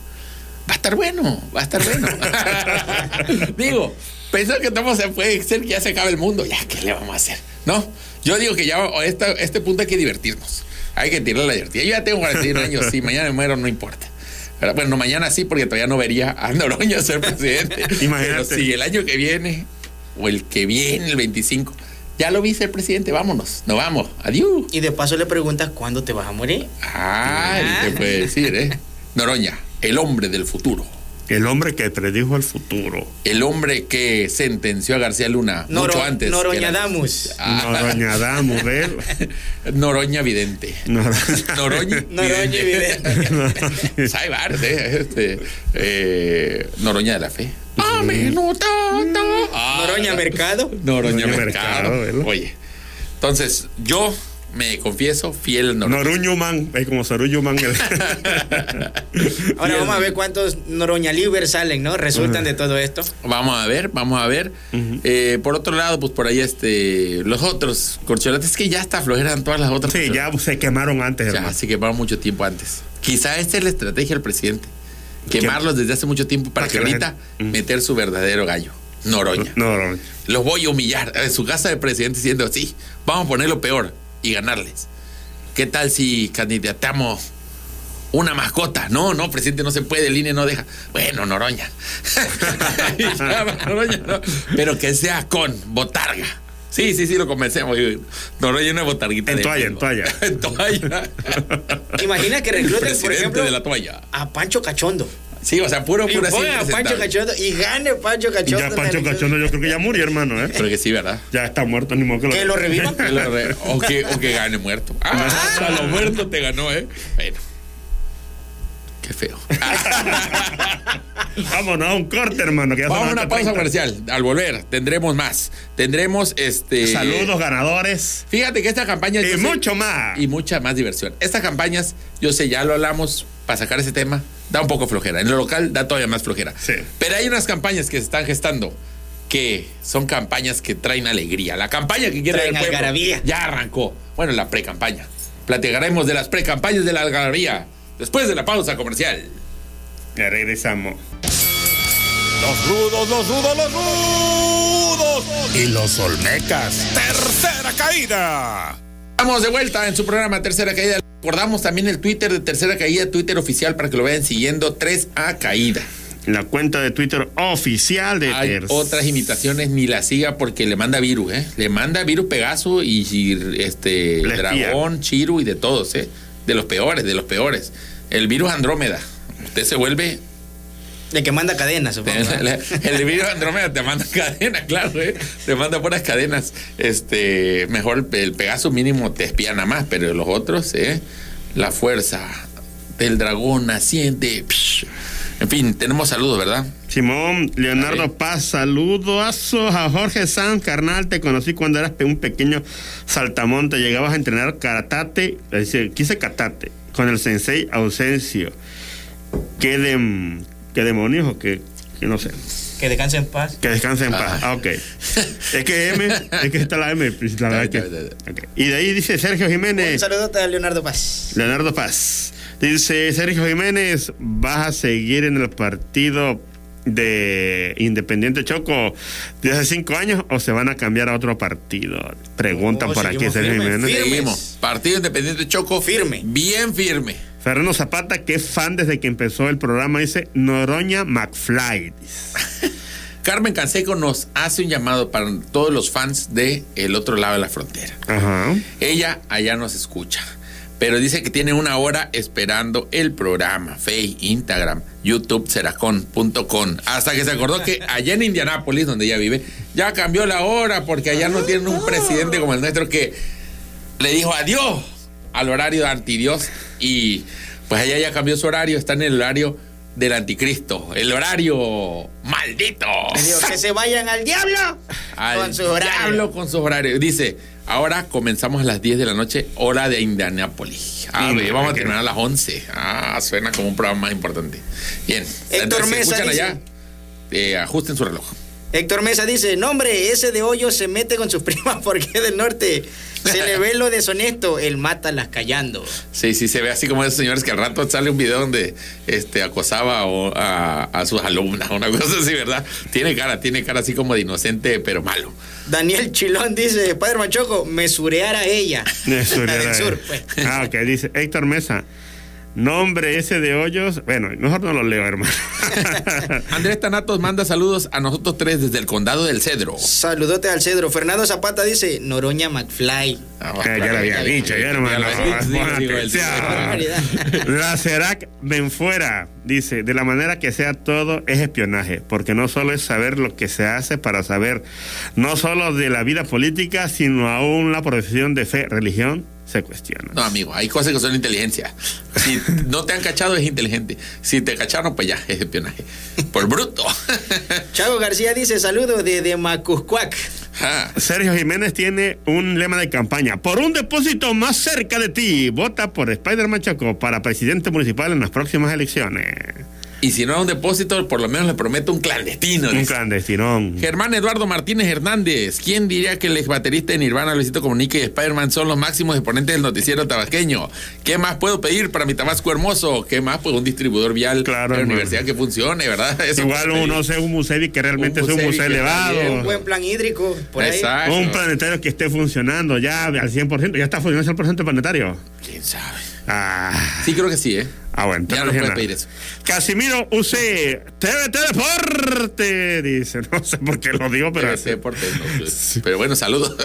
Va a estar bueno, va a estar bueno. [laughs] digo, pensar que estamos puede ser que ya se acabe el mundo, ya qué le vamos a hacer, ¿no? Yo digo que ya a esta- a este punto hay que divertirnos. Hay que tirar la divertida. Yo ya tengo 41 años, si mañana me muero no importa. Pero, Bueno, mañana sí, porque todavía no vería a Noroña ser presidente. [laughs] Imagínate. Pero si el año que viene, o el que viene, el 25, ya lo vi ser presidente, vámonos, nos vamos, adiós. Y de paso le preguntas cuándo te vas a morir. Ay, te puede decir, ¿eh? Noroña, el hombre del futuro. El hombre que predijo el futuro. El hombre que sentenció a García Luna Noro- mucho antes. que la- Noroñadamus. Ah, Noroña Damo, ¿ves? [laughs] Noroña Vidente. Noroña. Noroña. [laughs] Noroña Vidente. Varios, ¿eh? Este, eh, Noroña de la Fe. Amén, no tanto. Ah, Noroña Mercado. Noroña Noroña Mercado. Mercado, ¿verdad? Oye, entonces yo me confieso fiel a Noroña. Noruñuman, es como Soruyuman. el- [laughs] Ahora vamos a ver cuántos Noroña Liber salen, ¿no? Resultan de todo esto. Vamos a ver, vamos a ver. Eh, por otro lado, pues por ahí este, los otros corcholates, es que ya está flojeran todas las otras. sí, ya se quemaron antes, Ya, hermano. se quemaron mucho tiempo antes. Quizá esta es la estrategia del presidente. Quemarlos desde hace mucho tiempo para Para que ahorita gente- meter su verdadero gallo, Noroña. Noroña. Los voy a humillar en su casa de presidente diciendo, sí, vamos a poner lo peor y ganarles. ¿Qué tal si candidatamos una mascota? No, no, presidente, no se puede, el INE no deja. Bueno, Noroña. [laughs] Noroña, no. Pero que sea con botarga. Sí, sí, sí, lo convencemos. Noroña una botarguita. En de toalla, en toalla. [laughs] en toalla. Imagina que recluten, por presidente ejemplo, de la toalla. a Pancho Cachondo. Sí, o sea, puro, Y puro así. pongan a Pancho. Cachondo y gane Pancho Cachondo. Ya Pancho. Cachondo, yo creo que ya murió, hermano, ¿eh? Pero que sí, ¿verdad? Ya está muerto, ni modo que lo. Que lo revivan. [laughs] Que lo re- o, que, o que gane muerto. [laughs] Ah, [laughs] a lo muerto te ganó, ¿eh? Bueno. Qué feo. Vámonos a un corte, hermano. Que ya son Vamos a una pausa 8:30. comercial. Al volver, tendremos más. Tendremos este. Saludos, ganadores. Fíjate que esta campaña. Y sé- mucho más. Y mucha más diversión. Estas campañas, yo sé, ya lo hablamos para sacar ese tema. Da un poco flojera. En lo local da todavía más flojera. Sí. Pero hay unas campañas que se están gestando que son campañas que traen alegría. La campaña que quiere Traen el pueblo algarabía. ya arrancó. Bueno, la pre-campaña. Platicaremos de las pre-campañas de la algarabía después de la pausa comercial. Ya regresamos. Los rudos, los rudos, los rudos. Y los olmecas. Tercera caída. Estamos de vuelta en su programa Tercera Caída. Recordamos también el Twitter de Tercera Caída, Twitter oficial para que lo vayan siguiendo. 3A Caída. La cuenta de Twitter oficial de Hay Tercera. otras imitaciones, ni la siga porque le manda virus, ¿eh? Le manda virus Pegaso y, y, este. Dragón, Chiru y de todos, ¿eh? De los peores, de los peores. El virus Andrómeda. Usted se vuelve. De que manda cadenas, supongo. El virus Andrómeda te manda [laughs] cadenas, claro, ¿eh? Te manda puras cadenas. Este, mejor el Pegaso mínimo te espía nada más, pero los otros, ¿eh? La fuerza del dragón naciente. psh. En fin, tenemos saludos, ¿verdad? Simón, Leonardo Ahí. Paz, saludos a Jorge Sanz, carnal, te conocí cuando eras un pequeño saltamonte, llegabas a entrenar karatate, es decir, quise katate, con el sensei Ausencio. ¿Qué, de, qué demonios o qué? Que no sé. Que descanse en paz. Que descanse en paz. Ah, ok. Es que M, es que está la M, la verdad Está que. Y de ahí dice Sergio Un Jiménez. saludote a Leonardo Paz. Leonardo Paz. Dice Sergio Jiménez, ¿vas a seguir en el partido de Independiente Choco de hace cinco años o se van a cambiar a otro partido? Preguntan No, por aquí Sergio Jiménez. firmes. Seguimos. Partido Independiente Choco. Firme. Bien firme. Fernando Zapata, que es fan desde que empezó el programa, dice Noroña McFly. [laughs] Carmen Canseco nos hace un llamado para todos los fans de El otro lado de la frontera. Ajá. Ella allá nos escucha, pero dice que tiene una hora esperando el programa. Face, Instagram, YouTube, seracon.com. Hasta que se acordó que allá en Indianápolis, donde ella vive, ya cambió la hora porque allá no tienen un presidente como el nuestro que le dijo adiós al horario de antidios y pues allá ya cambió su horario, está en el horario del anticristo, el horario maldito. Que se vayan al diablo Al con sus horarios. diablo con sus horarios. Dice, ahora comenzamos a las 10 de la noche, hora de Indianápolis. Ah, Sí, vamos a terminar a las 11. Ah, suena como un programa más importante. Bien. Héctor Entonces, Mesa escuchan dice- allá, eh, ajusten su reloj. Héctor Mesa dice, no hombre, ese de hoyo se mete con sus [laughs] primas porque es del norte. Se le ve lo deshonesto, él mata las callando. Sí, sí, se ve así como esos señores que al rato sale un video donde este, acosaba o- a, a sus alumnas, una [laughs] cosa así, ¿verdad? Tiene cara, tiene cara así como de inocente, pero malo. Daniel Chilón dice, Padre Machoco, mesurear a ella. Eso La era- del sur, pues. Ah, ok, dice Héctor Mesa. Nombre ese de hoyos. Bueno, mejor no lo leo, hermano. [laughs] Andrés Tanatos manda saludos a nosotros tres desde el condado del Cedro. Saludote al cedro. Fernando Zapata dice, Noroña McFly. Ah, Eh, ya lo había dicho, ya, hermano. La Serac Benfuera dice: De la manera que sea todo es espionaje, porque no solo es saber lo que se hace para saber, no solo de la vida política, sino aún la profesión de fe, religión, se cuestiona. No, amigo, hay cosas que son inteligencia. Si no te han cachado, es inteligente. Si te cacharon, pues ya, es espionaje. Por bruto. [laughs] Chago García dice, saludos desde Macuscuac. Ah, Sergio Jiménez tiene un lema de campaña. Por un depósito más cerca de ti, vota por Spider-Man Choco para presidente municipal en las próximas elecciones. Y si no es un depósito, por lo menos le prometo un clandestino. Un dice. clandestinón. Germán Eduardo Martínez Hernández. ¿Quién diría que el ex baterista de Nirvana, Luisito Comunica y Spider-Man son los máximos exponentes del noticiero tabasqueño? ¿Qué más puedo pedir para mi Tabasco hermoso? ¿Qué más? Pues un distribuidor vial Claro, de la universidad que funcione, ¿verdad? [laughs] Eso Igual puedo un, no pedir. sé, un museo que realmente Un es un museo elevado. Un buen plan hídrico, por ahí. Exacto. Un planetario que esté funcionando ya al 100%. ¿Ya está funcionando al 100% el planetario? ¿Quién sabe? Ah, Sí, creo que sí, ¿eh? ah bueno. Ya no puede pedir eso. Casimiro UC, TVT Deporte, dice. No sé por qué lo digo, pero... Ese por teléfono, pues. Pero bueno, saludos.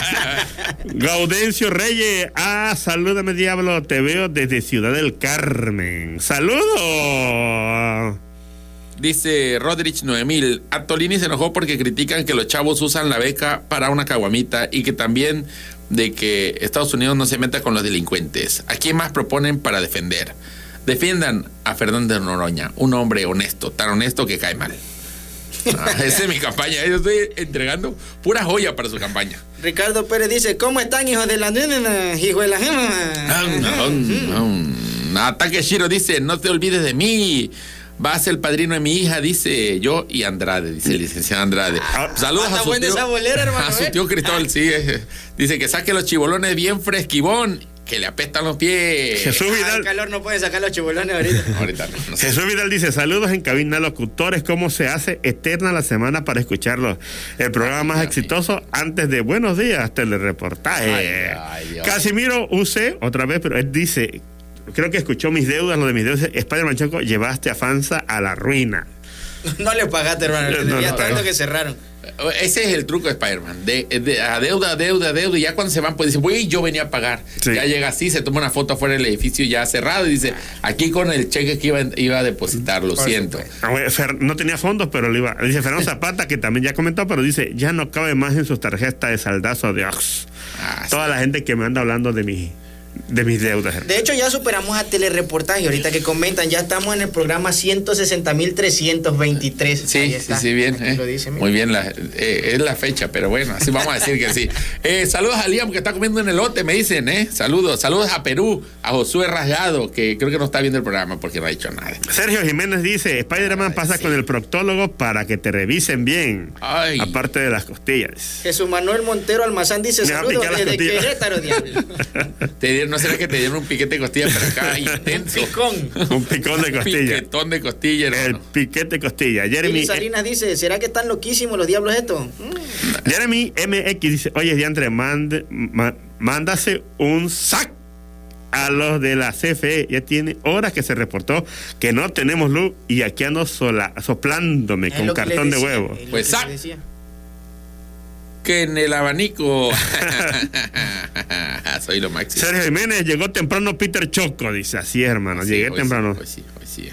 [laughs] Gaudencio Reyes, ah, salúdame diablo, te veo desde Ciudad del Carmen. ¡Saludos! Dice Rodrich 9000, Atolini se enojó porque critican que los chavos usan la beca para una caguamita y que también de que Estados Unidos no se meta con los delincuentes. ¿A quién más proponen para defender? Defiendan a Fernando Noroña, un hombre honesto, tan honesto que cae mal. Ah, esa es mi campaña, yo estoy entregando pura joya para su campaña. Ricardo Pérez dice, ¿cómo están, hijos de la nena, hijo de la gema? Ataque Shiro dice, no te olvides de mí. Va a ser el padrino de mi hija, dice yo y Andrade, dice el licenciado Andrade. Saludos anda a su tío, esa bolera, hermano, [laughs] a su ¿eh? tío Cristóbal, sí. eh, Dice que saque los chibolones bien fresquibón, que le apestan los pies. Jesús Ah, el Vidal. calor no puede sacar los chibolones ahorita. [laughs] Ahorita no, no sé. Jesús Vidal dice, saludos en cabina locutores, ¿cómo se hace eterna la semana para escucharlo? El programa más Ay, exitoso antes de Buenos Días, telereportaje. Ay, ay, Dios. Casimiro UC, otra vez, pero él dice, creo que escuchó mis deudas, lo de mis deudas, Spider-Man Choco, llevaste a Fanza a la ruina. [laughs] No le pagaste, hermano. No, ya no, tanto no. que cerraron. Ese es el truco de Spider-Man. De, de- a deuda, a deuda, a deuda. Y ya cuando se van, pues dice, güey, yo venía a pagar. Sí. Ya llega así, se toma una foto afuera del edificio ya cerrado y dice, aquí con el cheque que iba, iba a depositar, lo Por siento. Ah, no tenía fondos, pero le iba. Dice Fernando Zapata, que también ya comentó, pero dice, ya no cabe más en sus tarjetas de saldazo de Ox. Ah, Toda la gente que me anda hablando de, mi, de mis deudas. De hecho, ya superamos a telereportaje. Ahorita que comentan, ya estamos en el programa 160.323. Sí, sí, sí, bien. Eh. lo dice, mira. Muy bien, la, eh, es la fecha, pero bueno, así vamos a decir que sí. [laughs] Eh, saludos a Liam que está comiendo en el lote, me dicen, ¿eh? Saludos, saludos a Perú, a Josué Rasgado, que creo que no está viendo el programa porque no ha dicho nada. Sergio Jiménez dice, Spider-Man pasa con el proctólogo para que te revisen bien. Ay. Aparte de las costillas. Jesús Manuel Montero Almazán dice: Saludos desde costillas". Querétaro, diablo. [laughs] Te dieron, ¿No será que te dieron un piquete de costilla para acá [laughs] intenso? Picón. Un picón de [laughs] Un costilla. Piquetón de costilla, El piquete costilla. Jeremy, Jeremy Salinas dice: ¿Será que están loquísimos los diablos estos? Mm. Jeremy MX dice, oye, Diantre, mande, ma- mándase un sac a los de la CFE. Ya tiene horas que se reportó que no tenemos luz y aquí ando sola, soplándome Es con cartón de huevo. Pues, sac. Que en el abanico. [laughs] Soy lo máximo. Sergio Jiménez, llegó temprano Peter Choco, dice, así es, hermano, Sí, llegué hoy temprano. Sí, hoy sí, hoy sí,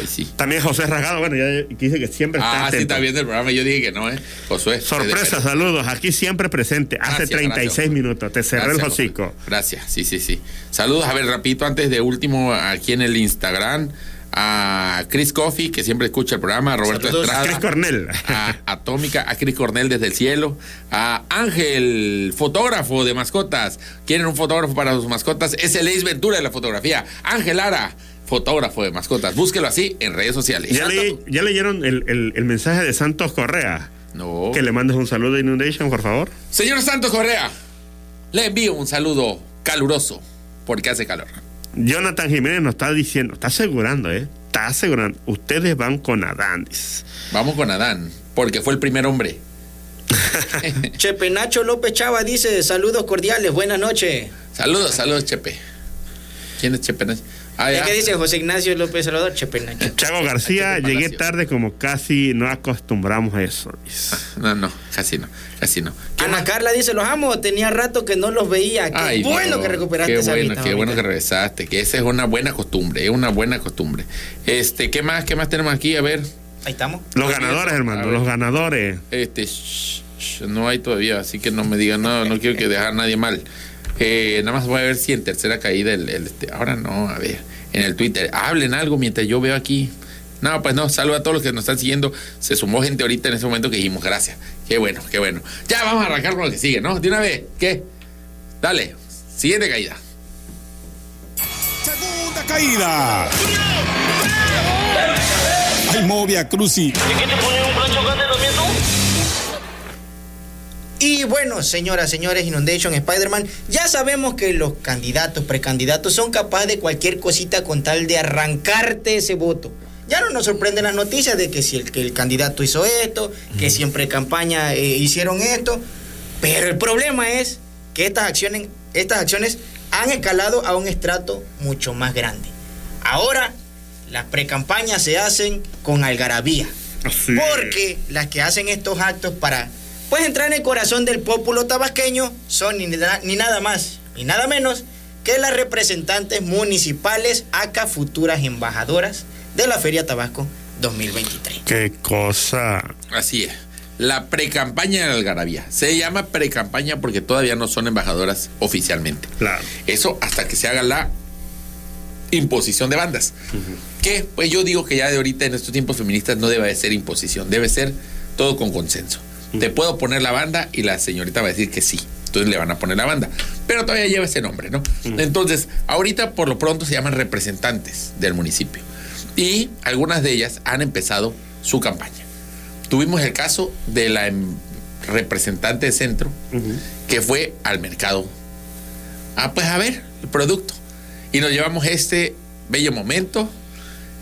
hoy sí. También José Rasgado, bueno, ya dice que siempre está Ah, sí, está viendo el programa. Yo dije que no, ¿eh? Josué. Sorpresa, saludos, aquí siempre presente, hace Gracias, 36 gracias. minutos, te cerré el hocico. Gracias, sí, sí, sí. Saludos, a ver, rapidito, antes de último, aquí en el Instagram, a Chris Coffee, que siempre escucha el programa, a Roberto Saludos. Estrada. Chris Cornell. a Atómica, a Chris Cornell desde el cielo, a Ángel, fotógrafo de mascotas. ¿Quieren un fotógrafo para sus mascotas? Es el Ace Ventura de la fotografía. Ángel Ara, fotógrafo de mascotas. Búsquelo así en redes sociales. ¿Ya, le- ya leyeron el, el- el mensaje de Santos Correa? No. Que le mandes un saludo a Inundation, por favor. Señor Santos Correa, le envío un saludo caluroso porque hace calor. Jonathan Jiménez nos está diciendo, está asegurando, ¿eh? Está asegurando, ustedes van con Adán. dice. Vamos con Adán, porque fue el primer hombre. [laughs] Chepe Nacho López Chava dice: Saludos cordiales, buenas noches. Saludos, saludos, Chepe. ¿Quién es Chepe? Ah, ¿Qué ya. dice José Ignacio López Salvador? Chepe Nacho. Chago García, llegué tarde como casi no acostumbramos a eso. dice. No, no, casi no, casi no. ¿Qué Ana más? Carla dice: Los amo, tenía rato que no los veía. Qué Ay, bueno que recuperaste Qué esa bueno, vista, qué bueno que regresaste, que esa es una buena costumbre, es una buena costumbre. Este, ¿qué más, qué más tenemos aquí? A ver, Ahí estamos. Los ganadores, hermano, los ganadores. este, shh, shh, no hay todavía, así que no me digan, no, no quiero que dejar a nadie mal. Eh, nada más voy a ver si en tercera caída el, el, este, ahora no, a ver, en el Twitter, hablen algo mientras yo veo aquí. No, pues no, saludo a todos los que nos están siguiendo. Se sumó gente ahorita en ese momento que dijimos, gracias. Qué bueno, qué bueno. Ya vamos a arrancar con lo que sigue, ¿no? De una vez, ¿qué? Dale, siguiente caída. Segunda caída. Ay, Movia Cruci. Y bueno, señoras, señores, Inundation, Spider-Man, ya sabemos que los candidatos, precandidatos son capaces de cualquier cosita con tal de arrancarte ese voto. Ya no nos sorprenden las noticias de que si el, que el candidato hizo esto, que siempre en campaña eh, hicieron esto, pero el problema es que estas acciones, estas acciones han escalado a un estrato mucho más grande. Ahora, las precampañas se hacen con algarabía. Así. Porque las que hacen estos actos para pues entrar en el corazón del pueblo tabasqueño son ni, na- ni nada más ni nada menos que las representantes municipales acá futuras embajadoras de la Feria Tabasco 2023. Qué cosa. Así es. La precampaña de la Algarabía. Se llama precampaña porque todavía no son embajadoras oficialmente. Claro. Eso hasta que se haga la imposición de bandas. Que, pues yo digo que ya de ahorita en estos tiempos feministas no debe de ser imposición, debe ser todo con consenso. Te puedo poner la banda y la señorita va a decir que sí. Entonces le van a poner la banda. Pero todavía lleva ese nombre, ¿no? Entonces, ahorita por lo pronto se llaman representantes del municipio. Y algunas de ellas han empezado su campaña. Tuvimos el caso de la em- representante de centro que fue al mercado. Ah, pues a ver, el producto. Y nos llevamos este bello momento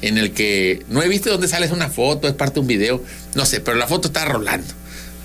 en el que no he visto dónde sale una foto, es parte de un video, no sé, pero la foto está rolando.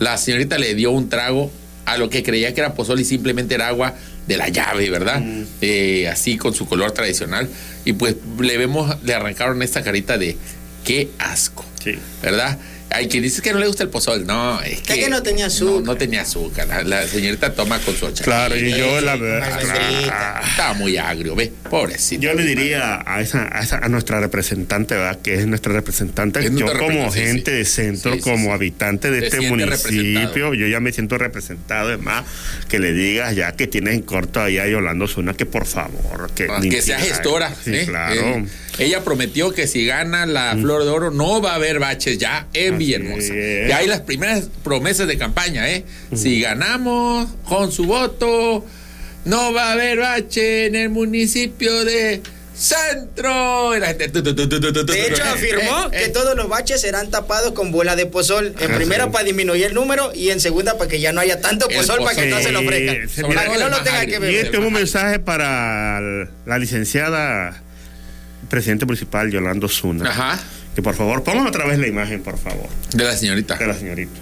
La señorita le dio un trago a lo que creía que era pozol y simplemente era agua de la llave, ¿verdad? Eh, así con su color tradicional. Y pues le vemos, le arrancaron esta carita de qué asco, Sí. ¿verdad? Hay quien dice que no le gusta el pozol. No, es Que que, que no tenía azúcar. No, no tenía azúcar. La, la señorita toma con su ochacita. Claro, y yo la verdad. almendrita. Estaba muy agrio, ¿ve? Pobrecito. Yo le diría a esa, a esa- a nuestra representante, ¿verdad? Que es nuestra representante. Es yo como gente sí. de centro, Sí, sí, como sí. habitante de Te este municipio, yo ya me siento representado. Es más, que le digas ya que tienes en corto ahí a Yolando Zuna que por favor, que, Ah, que sea gestora. Sí, ¿eh? claro. Eh, ella prometió que si gana la Flor de Oro no va a haber baches ya en Villahermosa. Y hay las primeras promesas de campaña, ¿eh? Si ganamos con su voto, no va a haber bache en el municipio de Centro. Y la gente, tu, tu, tu, tu, tu, tu, tu, De hecho, eh, afirmó eh, que eh. todos los baches serán tapados con bola de pozol. En primera, para disminuir el número. Y en segunda, para que ya no haya tanto pozol, para que no se lo ofrezcan. Sí, Para que no lo tenga que agrio. Y este es un mensaje para la licenciada presidente municipal Yolando Zuna. Ajá. Que por favor, pongan otra vez la imagen, por favor, De la señorita. de la señorita.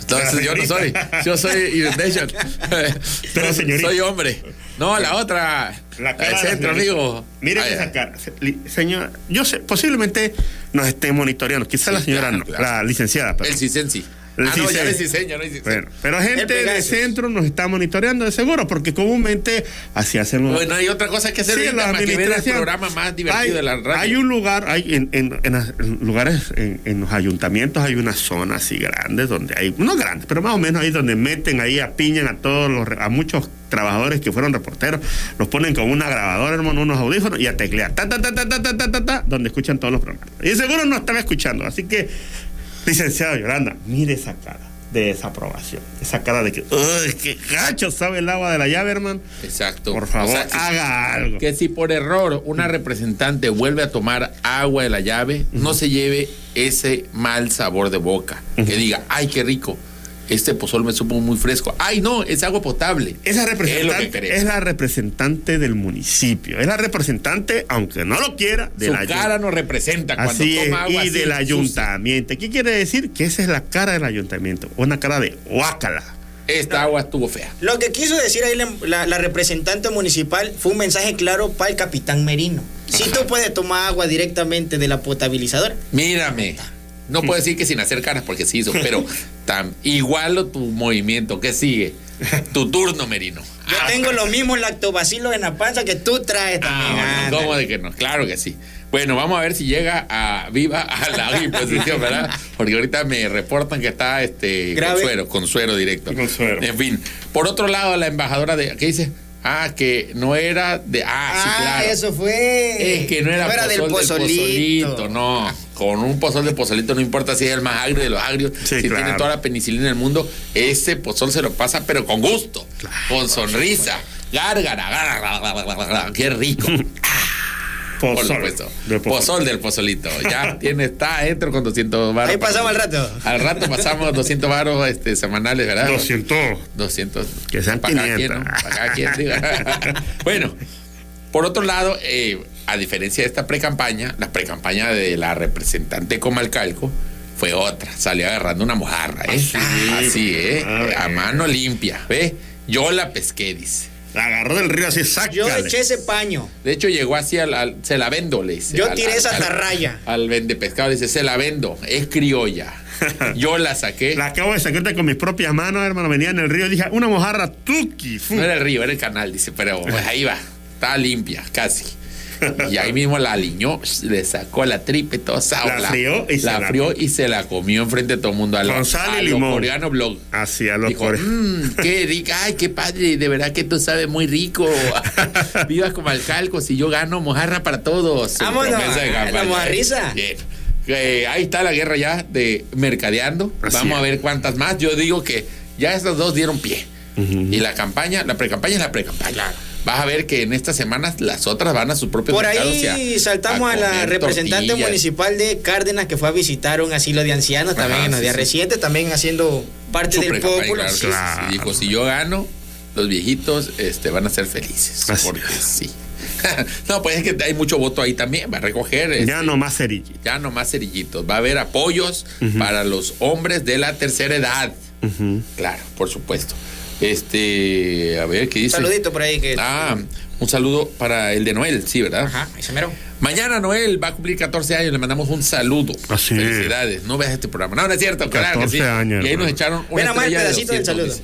Entonces yo no soy, yo soy. Pero, [laughs] señorita. Soy hombre. No, la otra. La cara el centro, amigo. Miren Ay, esa cara. Señora, yo sé, posiblemente nos esté monitoreando. Quizá Sí, la señora claro, no, claro. la licenciada. perdón. El Cisensi. Ah, no, ya es no es Cisensi. Bueno, pero gente del Pegasus. centro nos está monitoreando de seguro, porque comúnmente así hacemos. Bueno, hay otra cosa que hacer Sí, que el programa más divertido hay, de la radio. Hay un lugar, hay en, lugares, en, en los ayuntamientos hay una zona así grande donde hay, no grandes, pero más o menos ahí donde meten ahí, apiñan a todos los, a muchos trabajadores que fueron reporteros, los ponen con una grabadora, hermano, unos audífonos y a teclear, ta, ta, ta, ta, ta, ta, ta, ta, ta, donde escuchan todos los programas. Y seguro no están escuchando, así que, licenciado Yolanda, mire esa cara de desaprobación, esa cara de que, uy, qué gacho sabe el agua de la llave, hermano. Exacto. Por favor, O sea, que- haga algo. Que si por error una representante vuelve a tomar agua de la llave, no se lleve ese mal sabor de boca. Que diga, ay, qué rico. Este pozol me supo muy fresco. Ay, no, es agua potable. Esa Es representante es, la representante del municipio. Es la representante, aunque no lo quiera, de Su la cara nos representa cuando Así es, toma agua y así, del ayuntamiento. ¿Qué quiere decir? Que esa es la cara del ayuntamiento. Una cara de guácala. Esta agua estuvo fea. Lo que quiso decir ahí la, la- la representante municipal fue un mensaje claro para el capitán Merino. Si tú puedes tomar agua directamente de la potabilizadora, Mírame. No puedo decir que sin hacer caras porque sí hizo, pero [laughs] tan igualo tu movimiento. ¿Qué sigue? Tu turno, Merino. yo Ah, tengo los mismos lactobacilos en la panza que tú traes también. Ah, bueno. ¿Cómo de que no? Claro que sí. Bueno, vamos a ver si llega a viva a la [laughs] imposición, ¿verdad? Porque ahorita me reportan que está este Grave. suero, con suero directo. Con suero. En fin. Por otro lado, la embajadora de ¿qué dice? Ah, que no era de ah, sí, Ah, claro. eso fue. Es que no era, del pozol pozolito. pozolito, no. Con un pozol de pozolito no importa si es el más agrio de los agrios, Sí, si claro. tiene toda la penicilina del mundo, ese pozol se lo pasa, pero con gusto, con sonrisa. Gárgara, gárgara, gárgara, gárgara, qué rico. Por [laughs] Pozol. supuesto. De pozol. Pozol del pozolito. Ya [laughs] tiene, está adentro con 200 baros. Ahí pasamos al rato. Al rato pasamos 200 baros este, semanales, ¿verdad? 200. 200. Que sean para cada 500. quien, ¿no? Para cada quien, digo. [laughs] bueno, por otro lado, eh, a diferencia de esta pre-campaña, la pre-campaña de la representante Comalcalco fue otra. Salió agarrando una mojarra, ¿eh? Así. Así, ¿eh? A ver. A mano limpia, ¿ve? Yo la pesqué, dice. La agarró del río así, Yo sácale. eché ese paño. De hecho, llegó así al, al- se la vendo, le dice. Yo al- tiré al- esa atarraya. Al vende pescado, le dice, se la vendo, es criolla. [laughs] Yo la saqué. La acabo de sacar con mis propias manos, hermano. Venía en el río y dije, una mojarra tuki. fu. No era el río, era el canal, dice, pero pues, [laughs] ahí va, estaba limpia, casi. Y ahí mismo la aliñó, le sacó la tripe, todo sao, La frió y se la la- frió y se la comió enfrente de todo el mundo. A lo, Con sal y a lo limón. coreano blog. Así a los Dijo, core- "Mm, qué [laughs] rica, ay, qué padre, de verdad que tú sabes muy rico. [laughs] Vivas como alcalco, si yo gano mojarra para todos. Vámonos, de la mojarriza. Eh, ahí está la guerra ya de mercadeando. Así Vamos a ver cuántas más. Yo digo que ya estas dos dieron pie. Y la campaña, la pre-campaña es la pre-campaña. Vas a ver que en estas semanas las otras van a sus propios Por mercados ahí saltamos a, la comer representante tortillas. municipal de Cárdenas que fue a visitar un asilo de ancianos también Ajá, en los sí, días sí. recientes, también haciendo parte Su del pueblo. claro Claro. sí. Dijo, si yo gano, los viejitos este, van a ser felices. Así porque es. sí. [laughs] no, pues es que hay mucho voto ahí también, va a recoger. Ya este, no más cerillo. ya no más cerillitos. Va a haber apoyos para los hombres de la tercera edad. Claro, por supuesto. Este, a ver, ¿qué Un dice? saludito por ahí que. Ah, un saludo para el de Noel, sí, ¿verdad? Ajá, ese mero. Mañana Noel va a cumplir 14 años, le mandamos un saludo. Así es. Felicidades. No veas este programa. No, no es cierto, claro que 14 sí. años, y ahí nos echaron una Ven a más el estrella de pedacito del 200, saludo. dice.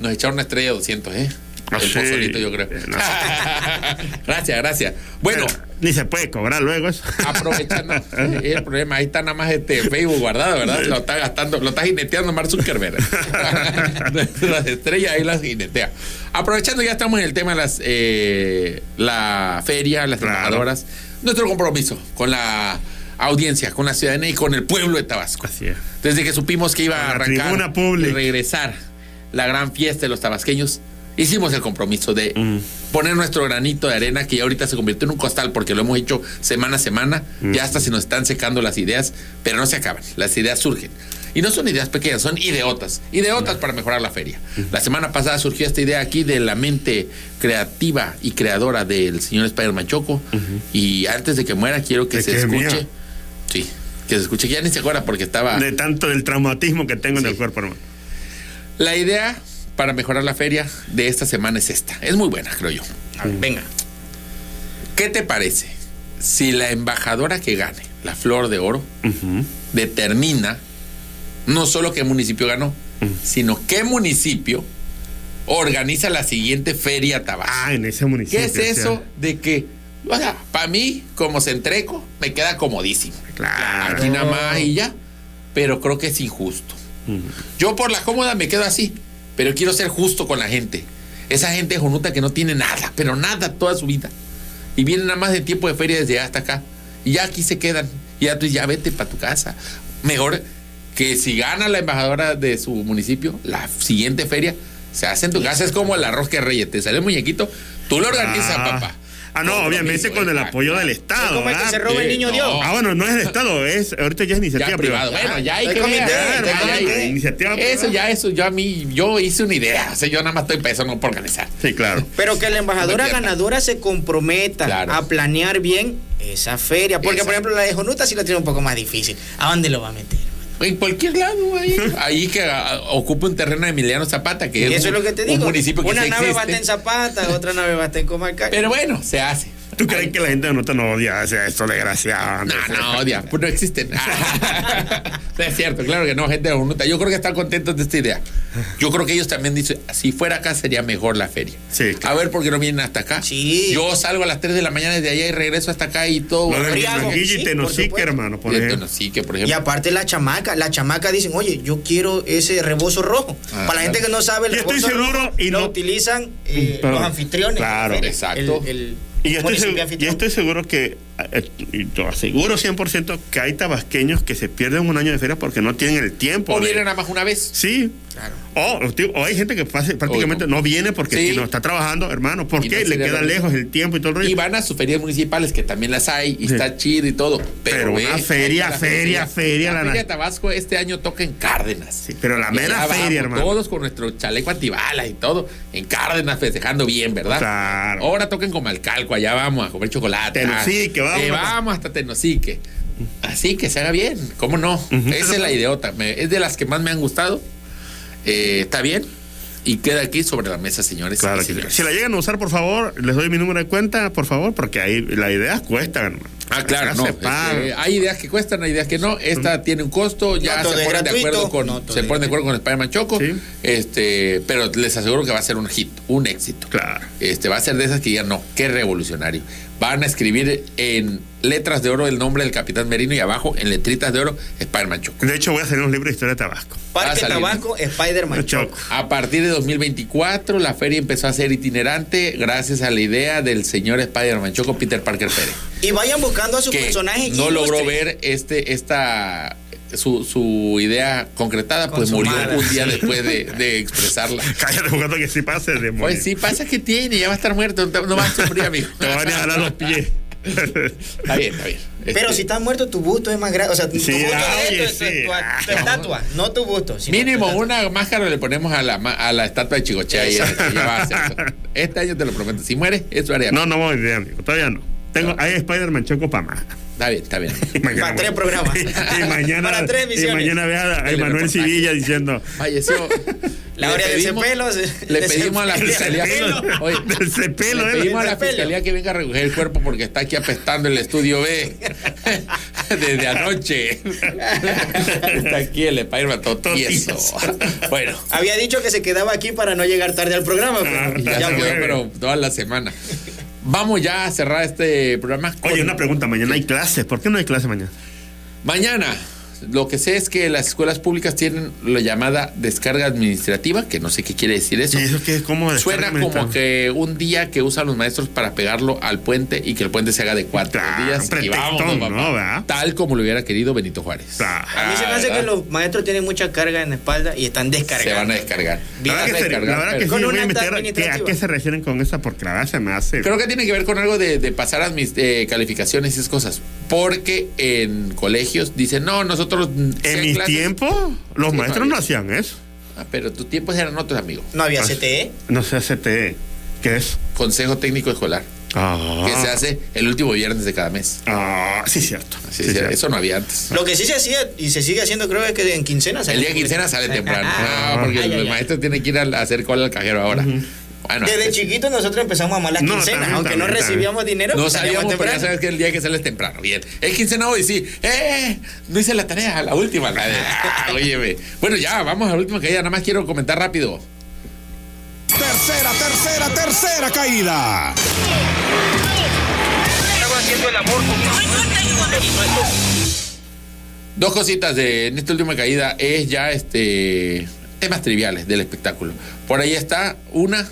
Nos echaron una estrella de 200, ¿eh? Ah, el sí. pozolito, yo creo. No. [laughs] gracias, gracias. Bueno, Pero ni se puede cobrar luego eso. aprovechando es [laughs] el problema, ahí está nada más este Facebook guardado, ¿verdad? Lo está gastando, lo está jineteando Mark Zuckerberg. [laughs] las estrellas ahí las jinetea. Aprovechando, ya estamos en el tema de las eh, la feria, las Claro. embajadoras, nuestro compromiso con la audiencia, con la ciudadanía y con el pueblo de Tabasco. Así es. Desde que supimos que iba a arrancar y regresar la gran fiesta de los tabasqueños, hicimos el compromiso de Mm. poner nuestro granito de arena que ya ahorita se convirtió en un costal porque lo hemos hecho semana a semana, Mm. ya hasta se nos están secando las ideas, pero no se acaban, las ideas surgen. Y no son ideas pequeñas, son ideotas, ideotas para mejorar la feria. La semana pasada surgió esta idea aquí de la mente creativa y creadora del señor Spider-Man Choco. Y antes de que muera, quiero que ¿De se escuche. mía? Sí, que se escuche, que ya ni se acuerda porque estaba. De tanto del traumatismo que tengo en el cuerpo, hermano. La idea para mejorar la feria de esta semana es esta. Es muy buena, creo yo. A ver, venga. ¿Qué te parece si la embajadora que gane la Flor de Oro determina no solo qué municipio ganó, sino qué municipio organiza la siguiente feria Tabasco? Ah, en ese municipio. ¿Qué es o sea, eso de que, o sea, para mí, como centreco, me queda comodísimo? Claro. Aquí nada más y ya. Pero creo que es injusto. Yo por la cómoda me quedo así, pero quiero ser justo con la gente. Esa gente jonuta que no tiene nada, pero nada toda su vida. Y vienen nada más de tiempo de feria desde hasta acá. Y ya aquí se quedan. Y ya tú ya vete para tu casa. Mejor que si gana la embajadora de su municipio, la siguiente feria se hace en tu casa. Es como el arroz que reyes. Te sale el muñequito, tú lo organizas, Ah. papá. Ah, no, obviamente con el apoyo del Es Estado. como el que se roba el Sí, niño no. Dios. Ah, bueno, no es el Estado, es ahorita ya es iniciativa Ya privada. Bueno, ya hay que comité. Iniciativa Eso privada. ya, eso yo a mí, yo hice una idea. O sea, yo nada más estoy pensando por organizar. Sí, claro. Pero que la embajadora No ganadora se comprometa Claro. a planear bien esa feria. Porque, por ejemplo, la de Jonuta sí la tiene un poco más difícil. ¿A dónde lo va a meter? En cualquier lado, ahí, [laughs] ahí que ah, ocupe un terreno de Emiliano Zapata, que Y es, eso es un, lo que te un digo. municipio que Una nave va a estar existe. en Zapata, otra nave va a estar en Comarca. Pero bueno, se hace. ¿Tú crees que la gente de Nota no odia o sea, esto desgraciado? No, no, odia, [laughs] pues no existen. No [laughs] es cierto, claro que no, gente de Unuta. Yo creo que están contentos de esta idea. Yo creo que ellos también dicen, si fuera acá sería mejor la feria. Sí, A ver por qué no vienen hasta acá. Sí. Yo salgo a las 3 de la mañana desde allá y regreso hasta acá y todo. Lo de y por Tenosique, hermano, por Y ejemplo. entonces, sí, que por Y ejemplo. aparte la chamaca, la chamaca dicen, oye, yo quiero ese rebozo rojo. Ah, Para la gente claro. que no sabe, el Yo estoy rebozo seguro rojo y lo no- utilizan eh, los anfitriones. de la claro, exacto. El, el Y estoy, municipio segu- yo anfitrión. estoy seguro que, y te aseguro 100% que hay tabasqueños que se pierden un año de feria porque no tienen el tiempo. O vienen nada más una vez. Sí. Claro. O, o hay gente que pase- prácticamente no. no. viene porque Sí. si no está trabajando, hermano. ¿Por Y qué? no Le queda lejos el tiempo y todo el rollo. Y van a sus ferias municipales, que también las hay, y Sí. está chido y todo. Pero, Pero ve, una feria, la feria, feria, La la- feria de Tabasco este año toca en Cárdenas. Sí, pero la mera feria, hermano. Todos con nuestro chaleco antibalas y todo, en Cárdenas festejando bien, ¿verdad? Claro. Ahora toquen como Alcalco, allá vamos a comer chocolate. Tenosique, Ah, vamos. Eh, vamos hasta Tenosique. Así que se haga bien, ¿cómo no? Esa es la ideota, me- es de las que más me han gustado. Eh, Está bien. Y queda aquí sobre la mesa, señores. Claro señoras. Si la llegan a usar, por favor, les doy mi número de cuenta, por favor, porque ahí las ideas cuestan. Ah, claro, no. este, hay ideas que cuestan, hay ideas que no. Esta tiene un costo, ya No se ponen de acuerdo con no se ponen de acuerdo con Spider-Man Choco. Sí. Este, pero les aseguro que va a ser un hit, un éxito. Claro. Este, va a ser de esas que ya no, qué revolucionario. Van a escribir en letras de oro el nombre del Capitán Merino y abajo en letritas de oro Spider-Man Choco. De hecho, voy a hacer un libro de historia de Tabasco. Parque salir. Tabasco, Spider-Man. Choco. A partir de 2024, la feria empezó a ser itinerante gracias a la idea del señor Spider-Man Choco Peter Parker Pérez. Y vayan buscando a sus que personajes. no logró ver este esta su, su idea concretada, pues murió un día después de, de expresarla. [laughs] Cállate jugando que sí pase, demonio. Pues sí, pasa que tiene, ya va a estar muerto, no va a sufrir, amigo. [laughs] Te van a jalar los pies. [laughs] Está bien, está bien. Pero Este, si estás muerto, tu busto es más grande. O sea, tu Sí, busto ah, es oye, tu, tu- sí. tu- tu estatua, no tu busto. Mínimo estatua. una máscara le ponemos a la, a la estatua de Chicochea y. Este año te lo prometo. Si muere, eso haría. No, no voy amigo. Todavía no. Tengo, hay Spider-Man Choco para más. Está bien, está [laughs] bien. Mañana- Para tres programas. Y mañana, Para tres y mañana vea a El Emanuel. Civilla diciendo. Falleció. [laughs] La hora de pelo. Le pedimos a la [laughs] fiscalía. Oye, Del cepelo, le ¿eh? pedimos a la fiscalía que venga a recoger el cuerpo porque está aquí apestando el estudio B desde anoche. Está aquí el Spider-Man todo Todo tieso. Bueno, Había dicho que se quedaba aquí para no llegar tarde al programa. Ah, pero ya, ya se quedó, pero toda la semana. Vamos ya a cerrar este programa. con- Oye, una pregunta. Mañana hay clases. ¿Por qué no hay clase mañana? Mañana, lo que sé es que las escuelas públicas tienen la llamada descarga administrativa, que no sé qué quiere decir eso. ¿Y eso qué? ¿Cómo Suena como que un día que usan los maestros para pegarlo al puente y que el puente se haga de cuatro Ah, días. y vámonos. ¿no? Tal como lo hubiera querido Benito Juárez. Ah, A mí se me hace ¿verdad? que los maestros tienen mucha carga en la espalda y están descargando. Se van a descargar. La verdad a que, se- la descargar, verdad que pero- sí, Con voy una a qué- a administrativa. qué se refieren con esa, porque la verdad se me hace. Creo que tiene que ver con algo de, de pasar a mis eh, calificaciones y esas cosas. Porque en colegios dicen, no, nosotros. En mis clases- tiempos, los Sí, maestros no hacían eso. Ah, pero tus tiempos eran otros, amigos. No había Ah. CTE. No sé, CTE. ¿Qué es? Consejo Técnico Escolar, Ah, que se hace el último viernes de cada mes. Ah, sí, cierto. Sí, cierto. eso no había antes. Lo que sí se hacía y se sigue haciendo, creo que en quincena. El día de quincena sale temprano. Ah, Ah, porque ay, el ay, ay. maestro tiene que ir a a hacer cola al cajero ahora. Bueno, Desde antes chiquitos nosotros empezamos a amar las No, quincenas. también, Aunque no también, recibíamos dinero, no pues salíamos sabíamos, pero ya sabes que el día que sales temprano. Bien. Es quincena hoy, sí. ¡Eh! No hice la tarea, la última. La de, ah, óyeme. Bueno, ya, vamos a la última caída. Nada más quiero comentar rápido. Tercera, tercera, tercera caída. Estaba haciendo el amor. Dos cositas de en esta última caída es ya este temas triviales del espectáculo. Por ahí está una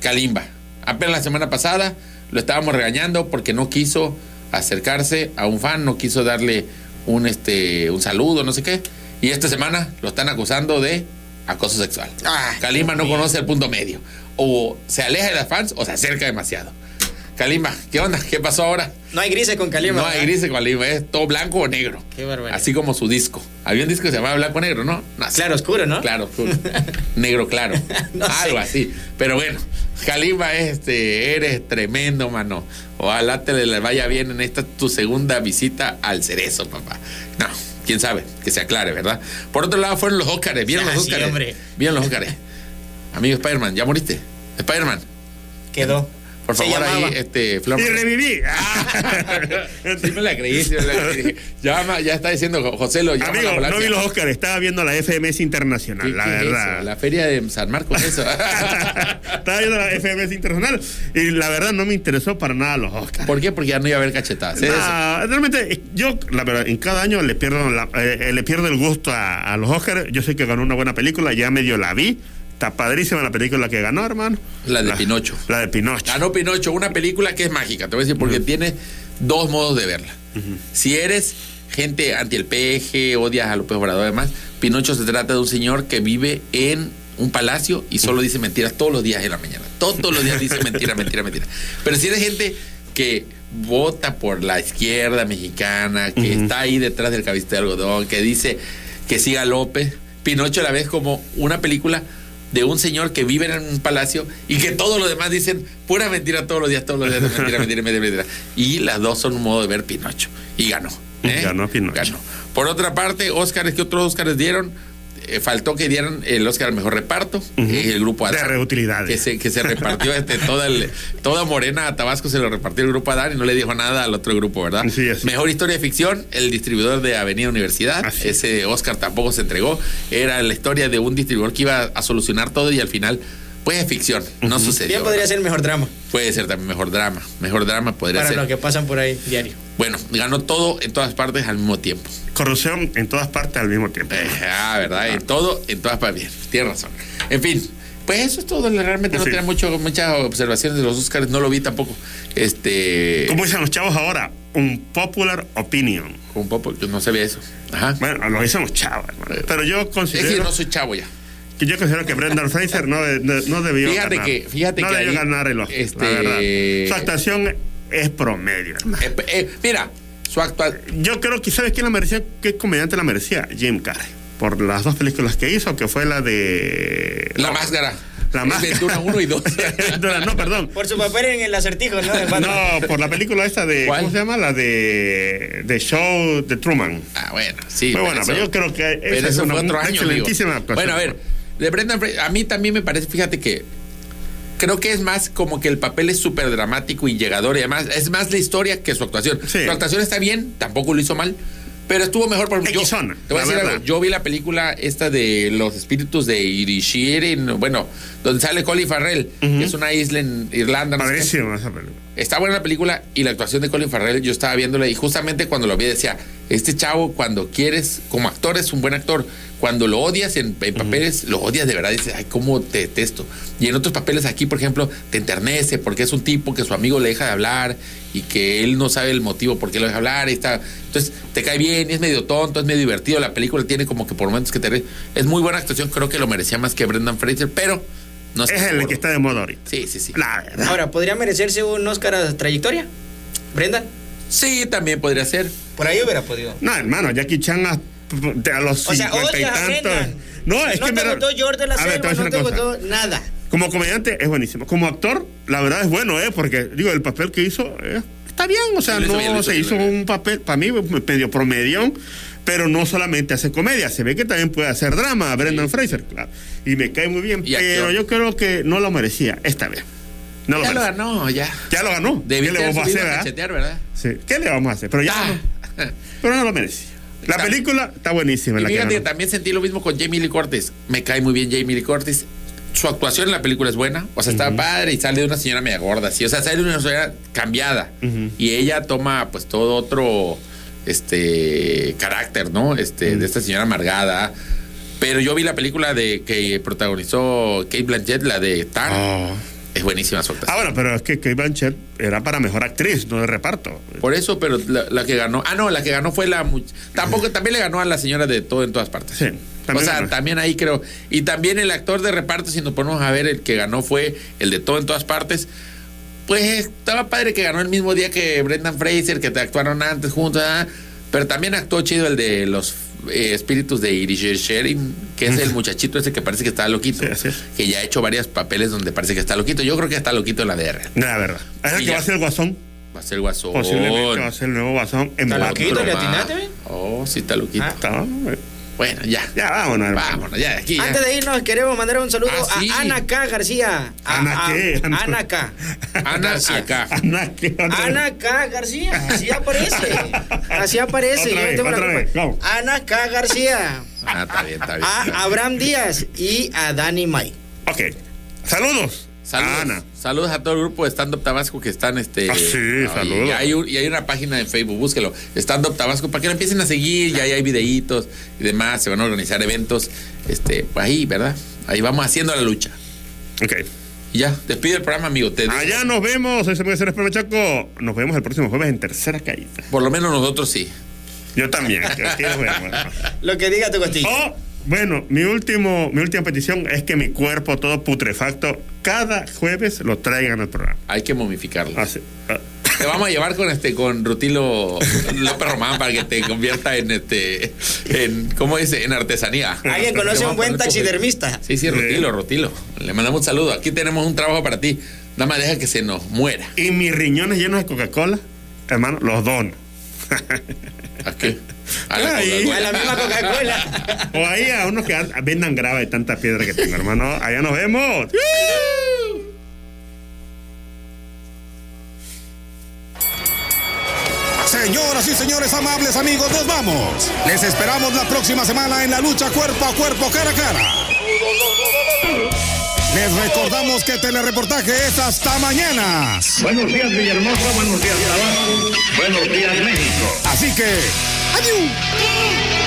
Kalimba. Apenas la semana pasada lo estábamos regañando porque no quiso acercarse a un fan, no quiso darle un este un saludo, no sé qué. Y esta semana lo están acusando de acoso sexual. Ah, Kalimba no conoce el punto medio. O se aleja de las fans o se acerca demasiado. Kalimba, ¿qué onda? ¿Qué pasó ahora? No hay grises con Calima. No hay ¿verdad? gris con Kalimba, es todo blanco o negro. Qué barbaridad. Así como su disco. Había un disco que se llamaba Blanco Negro, ¿no? Claro oscuro, ¿no? Claro, oscuro. [laughs] negro claro. [laughs] No sé. Algo así. Pero bueno, Kalimba, este, eres tremendo, mano. Ojalá te le vaya bien en esta tu segunda visita al cerezo, papá. No, quién sabe, que se aclare, ¿verdad? Por otro lado, fueron los Óscares. ¿Vieron Ah, los sí, Óscares? hombre. ¿Vieron los Óscares? Amigo Spider-Man, ¿ya moriste? Spider-Man, Quedó. Por Se favor, llamaba. ahí, este, Flor. Y reviví. [laughs] [laughs] Sí me la creí, sí me la creí. Ya, ma- ya está diciendo José lo llama Amigo, no vi los Oscars, estaba viendo la FMS Internacional, ¿Qué- la es verdad. eso? La feria de San Marcos, eso. [laughs] estaba viendo la FMS Internacional y la verdad no me interesó para nada los Oscars. ¿Por qué? Porque ya no iba a haber cachetadas. ¿es eso? Nah, realmente, eh, yo, la verdad, en cada año le pierdo, la- eh, eh, le pierdo el gusto a, a los Oscars. Yo sé que ganó una buena película, ya medio la vi. Está padrísima la película que ganó, hermano. La de Pinocho. La de Pinocho. Ganó Pinocho, una película que es mágica, te voy a decir, porque tiene dos modos de verla. Si eres gente anti el peje, odias a López Obrador, además, Pinocho se trata de un señor que vive en un palacio y solo dice mentiras todos los días en la mañana. Todos los días dice [laughs] mentira, mentira, mentira. Pero si eres gente que vota por la izquierda mexicana, que está ahí detrás del cabiste de algodón, que dice que siga López, Pinocho la ves como una película de un señor que vive en un palacio y que todos los demás dicen pura mentira todos los días, todos los días, mentira, mentira, mentira, mentira. Y las dos son un modo de ver Pinocho. Y ganó. ¿eh? Ganó Pinocho. Ganó. Por otra parte, Óscares, ¿qué otros Óscares dieron? Eh, faltó que dieran el Óscar al mejor reparto, eh, el grupo De Adán, reutilidades. que se, que se repartió este, toda, el- toda Morena a Tabasco se lo repartió el grupo Adán y no le dijo nada al otro grupo, ¿verdad? Sí, así. Mejor historia de ficción, el distribuidor de Avenida Universidad. Así. Ese Oscar tampoco se entregó. Era la historia de un distribuidor que iba a solucionar todo y al final, pues es ficción. No sucedió. Bien podría ¿verdad? ser el mejor drama. Puede ser también mejor drama. Mejor drama podría Para ser. los que pasan por ahí diario. Bueno, ganó todo en todas partes al mismo tiempo. Corrupción en todas partes al mismo tiempo. Eh, ah, ¿verdad? En todo, en todas partes. Bien, tienes razón. En fin, Pues eso es todo, realmente no tenía mucho, muchas observaciones de los Oscars, no lo vi tampoco. Este. Como dicen los chavos ahora, un popular opinion. Un poco, yo no sabía eso. Ajá. Bueno, lo dicen los chavos, hermano. Pero yo Es considero, decir, no soy chavo ya. que yo considero que Brendan Fraser no, no, no debió Fíjate ganar. que- fíjate no que debió ahí, ganar el Oscar, este- la verdad. Su actuación es promedio. Eh, eh, mira, su actual. Yo creo que, ¿sabes quién la merecía? ¿Qué comediante la merecía? Jim Carrey. Por las dos películas que hizo, que fue la de... La máscara. La máscara. Ventura 1 y 2. [laughs] no, perdón. Por su papel en el acertijo, ¿no? No, por la película esta de... ¿Cuál? ¿Cómo se llama? La de... De Show de Truman. ah, bueno, sí. Muy pero buena, pero yo creo que Pero es una, fue otro una año. excelentísima amigo. actuación. Bueno, a ver, de Brendan Fraser, a mí también me parece, fíjate que creo que es más como que el papel es súper dramático y llegador y además es más la historia que su actuación. Sí. Su actuación está bien, tampoco lo hizo mal. Pero estuvo mejor por yo, Equisona, te voy a la decir verdad. algo. Yo vi la película esta de los espíritus de Irishirin, bueno, donde sale Colin Farrell, que es una isla en Irlanda. no sé esa película. Está buena la película y la actuación de Colin Farrell, yo estaba viéndola y justamente cuando lo vi decía, este chavo cuando quieres, como actor es un buen actor, cuando lo odias en, en papeles, lo odias de verdad, dices, ay, cómo te detesto. Y en otros papeles aquí, por ejemplo, te enternece porque es un tipo que su amigo le deja de hablar y que él no sabe el motivo por qué lo deja hablar y está... Entonces te cae bien y es medio tonto, es medio divertido, la película tiene como que por momentos que te... Es muy buena actuación, creo que lo merecía más que Brendan Fraser, pero no Es el que está de moda ahorita. Sí, sí, sí. La verdad. Ahora, ¿podría merecerse un Oscar a trayectoria? ¿Brendan? Sí, también podría ser. Por ahí hubiera podido. No, hermano, Jackie Chan a, los O sea, 50 y tantos. No, es no que te gustó George de la A ver, te no te gustó nada. Como comediante es buenísimo. Como actor, la verdad es bueno, ¿eh? Porque, digo, el papel que hizo eh, está bien. O sea, no bien, lo hizo se bien, hizo un papel, para mí, medio promedión. Pero no solamente hace comedia, se ve que también puede hacer drama, Brendan Fraser, claro. Y me cae muy bien, pero yo creo que no lo merecía esta vez. No lo Ya lo merece. ganó, ya. Ya lo ganó. ¿Qué le vamos a hacer, a verdad? ¿verdad? Sí. ¿Qué le vamos a hacer? Pero ya Ah. no. Pero no lo merecía. La película está buenísima. Y la que fíjate que también sentí lo mismo con Jamie Lee Curtis. Me cae muy bien Jamie Lee Curtis. Su actuación en la película es buena. O sea, está padre y sale de una señora media gorda, así. O sea, sale de una señora cambiada. Y ella toma, pues, todo otro este carácter, ¿no? Este, de esta señora amargada. Pero yo vi la película de que protagonizó Kate Blanchett, la de Tar. Oh. Es buenísima su actuación. Ah, bueno, pero es que Kate Blanchett era para mejor actriz, no de reparto. Por eso, pero la, la que ganó. Ah, no, la que ganó fue la. Tampoco, también le ganó a la señora de todo en todas partes. Sí, o sea, ganó. también ahí creo. Y también el actor de reparto, si nos ponemos a ver, el que ganó fue el de todo en todas partes. Pues estaba padre que ganó el mismo día que Brendan Fraser, que te actuaron antes juntos. ah, Pero también actuó chido el de los eh, espíritus de Irish Sharing, que es el [laughs] muchachito ese que parece que está loquito. Sí, así es. Que ya ha hecho varios papeles donde parece que está loquito. Yo creo que está loquito en la DR. La verdad. Es el que ya. va a ser el guasón. Va a ser guasón. Posiblemente va a ser el nuevo guasón en Está loquito, le atinaste, ¿ven? Oh, sí está loquito. Ah. Está, eh. Bueno, ya. Ya, vámonos, hermano. Vámonos, ya de aquí. ya. Antes de irnos, queremos mandar un saludo Ah, sí. a Ana K. García. A- ¿Ana qué? Ana- Ana K. Ana García. acá. Ana, ¿qué otra Ana? K. García, así aparece. Así aparece. Otra yo no vez, tengo otra vez, vamos. Ana K. García. Ah, está bien, está bien. A Abraham Díaz y a Dani May. Ok. Saludos. Saludos. Ana. Saludos a todo el grupo de Stand Up Tabasco que están este. Ah, sí, y- saludos. Y hay, un- y hay una página en Facebook, búsquelo. Stand Up Tabasco, para que lo empiecen a seguir, ya ahí hay videitos y demás, se van a organizar eventos. Este, pues ahí, ¿verdad? Ahí vamos haciendo la lucha. Ok. Y ya, despide el programa, amigo. Te Allá nos vemos. Soy Samuel Ceres Chaco. Nos vemos el próximo jueves en Tercera Caída. Por lo menos nosotros sí. Yo también. que aquí nos vemos. Lo que diga tu costilla. Oh, bueno, mi último, mi última petición es que mi cuerpo todo putrefacto cada jueves lo traigan al programa. Hay que momificarlo. Así. ah. Te vamos a llevar con este con Rutilo López Román para que te convierta en este en ¿cómo dice? en artesanía. ¿Alguien conoce un buen taxidermista? Sí, sí, Rutilo, Rutilo. Le mandamos un saludo. Aquí tenemos un trabajo para ti. Nada más deja que se nos muera. Y mis riñones llenos de Coca-Cola, hermano, los dono. ¿A qué? A la. A la misma Coca-Cola. O ahí a unos que an- vendan grava de tanta piedra que tengo, hermano. Allá nos vemos. Señoras y señores amables amigos, nos vamos. Les esperamos la próxima semana en la lucha cuerpo a cuerpo, cara a cara. Les recordamos que telereportaje es hasta mañana. Buenos días, Villahermosa. Buenos días, Tabasco. Buenos días, México. Así que, adiós.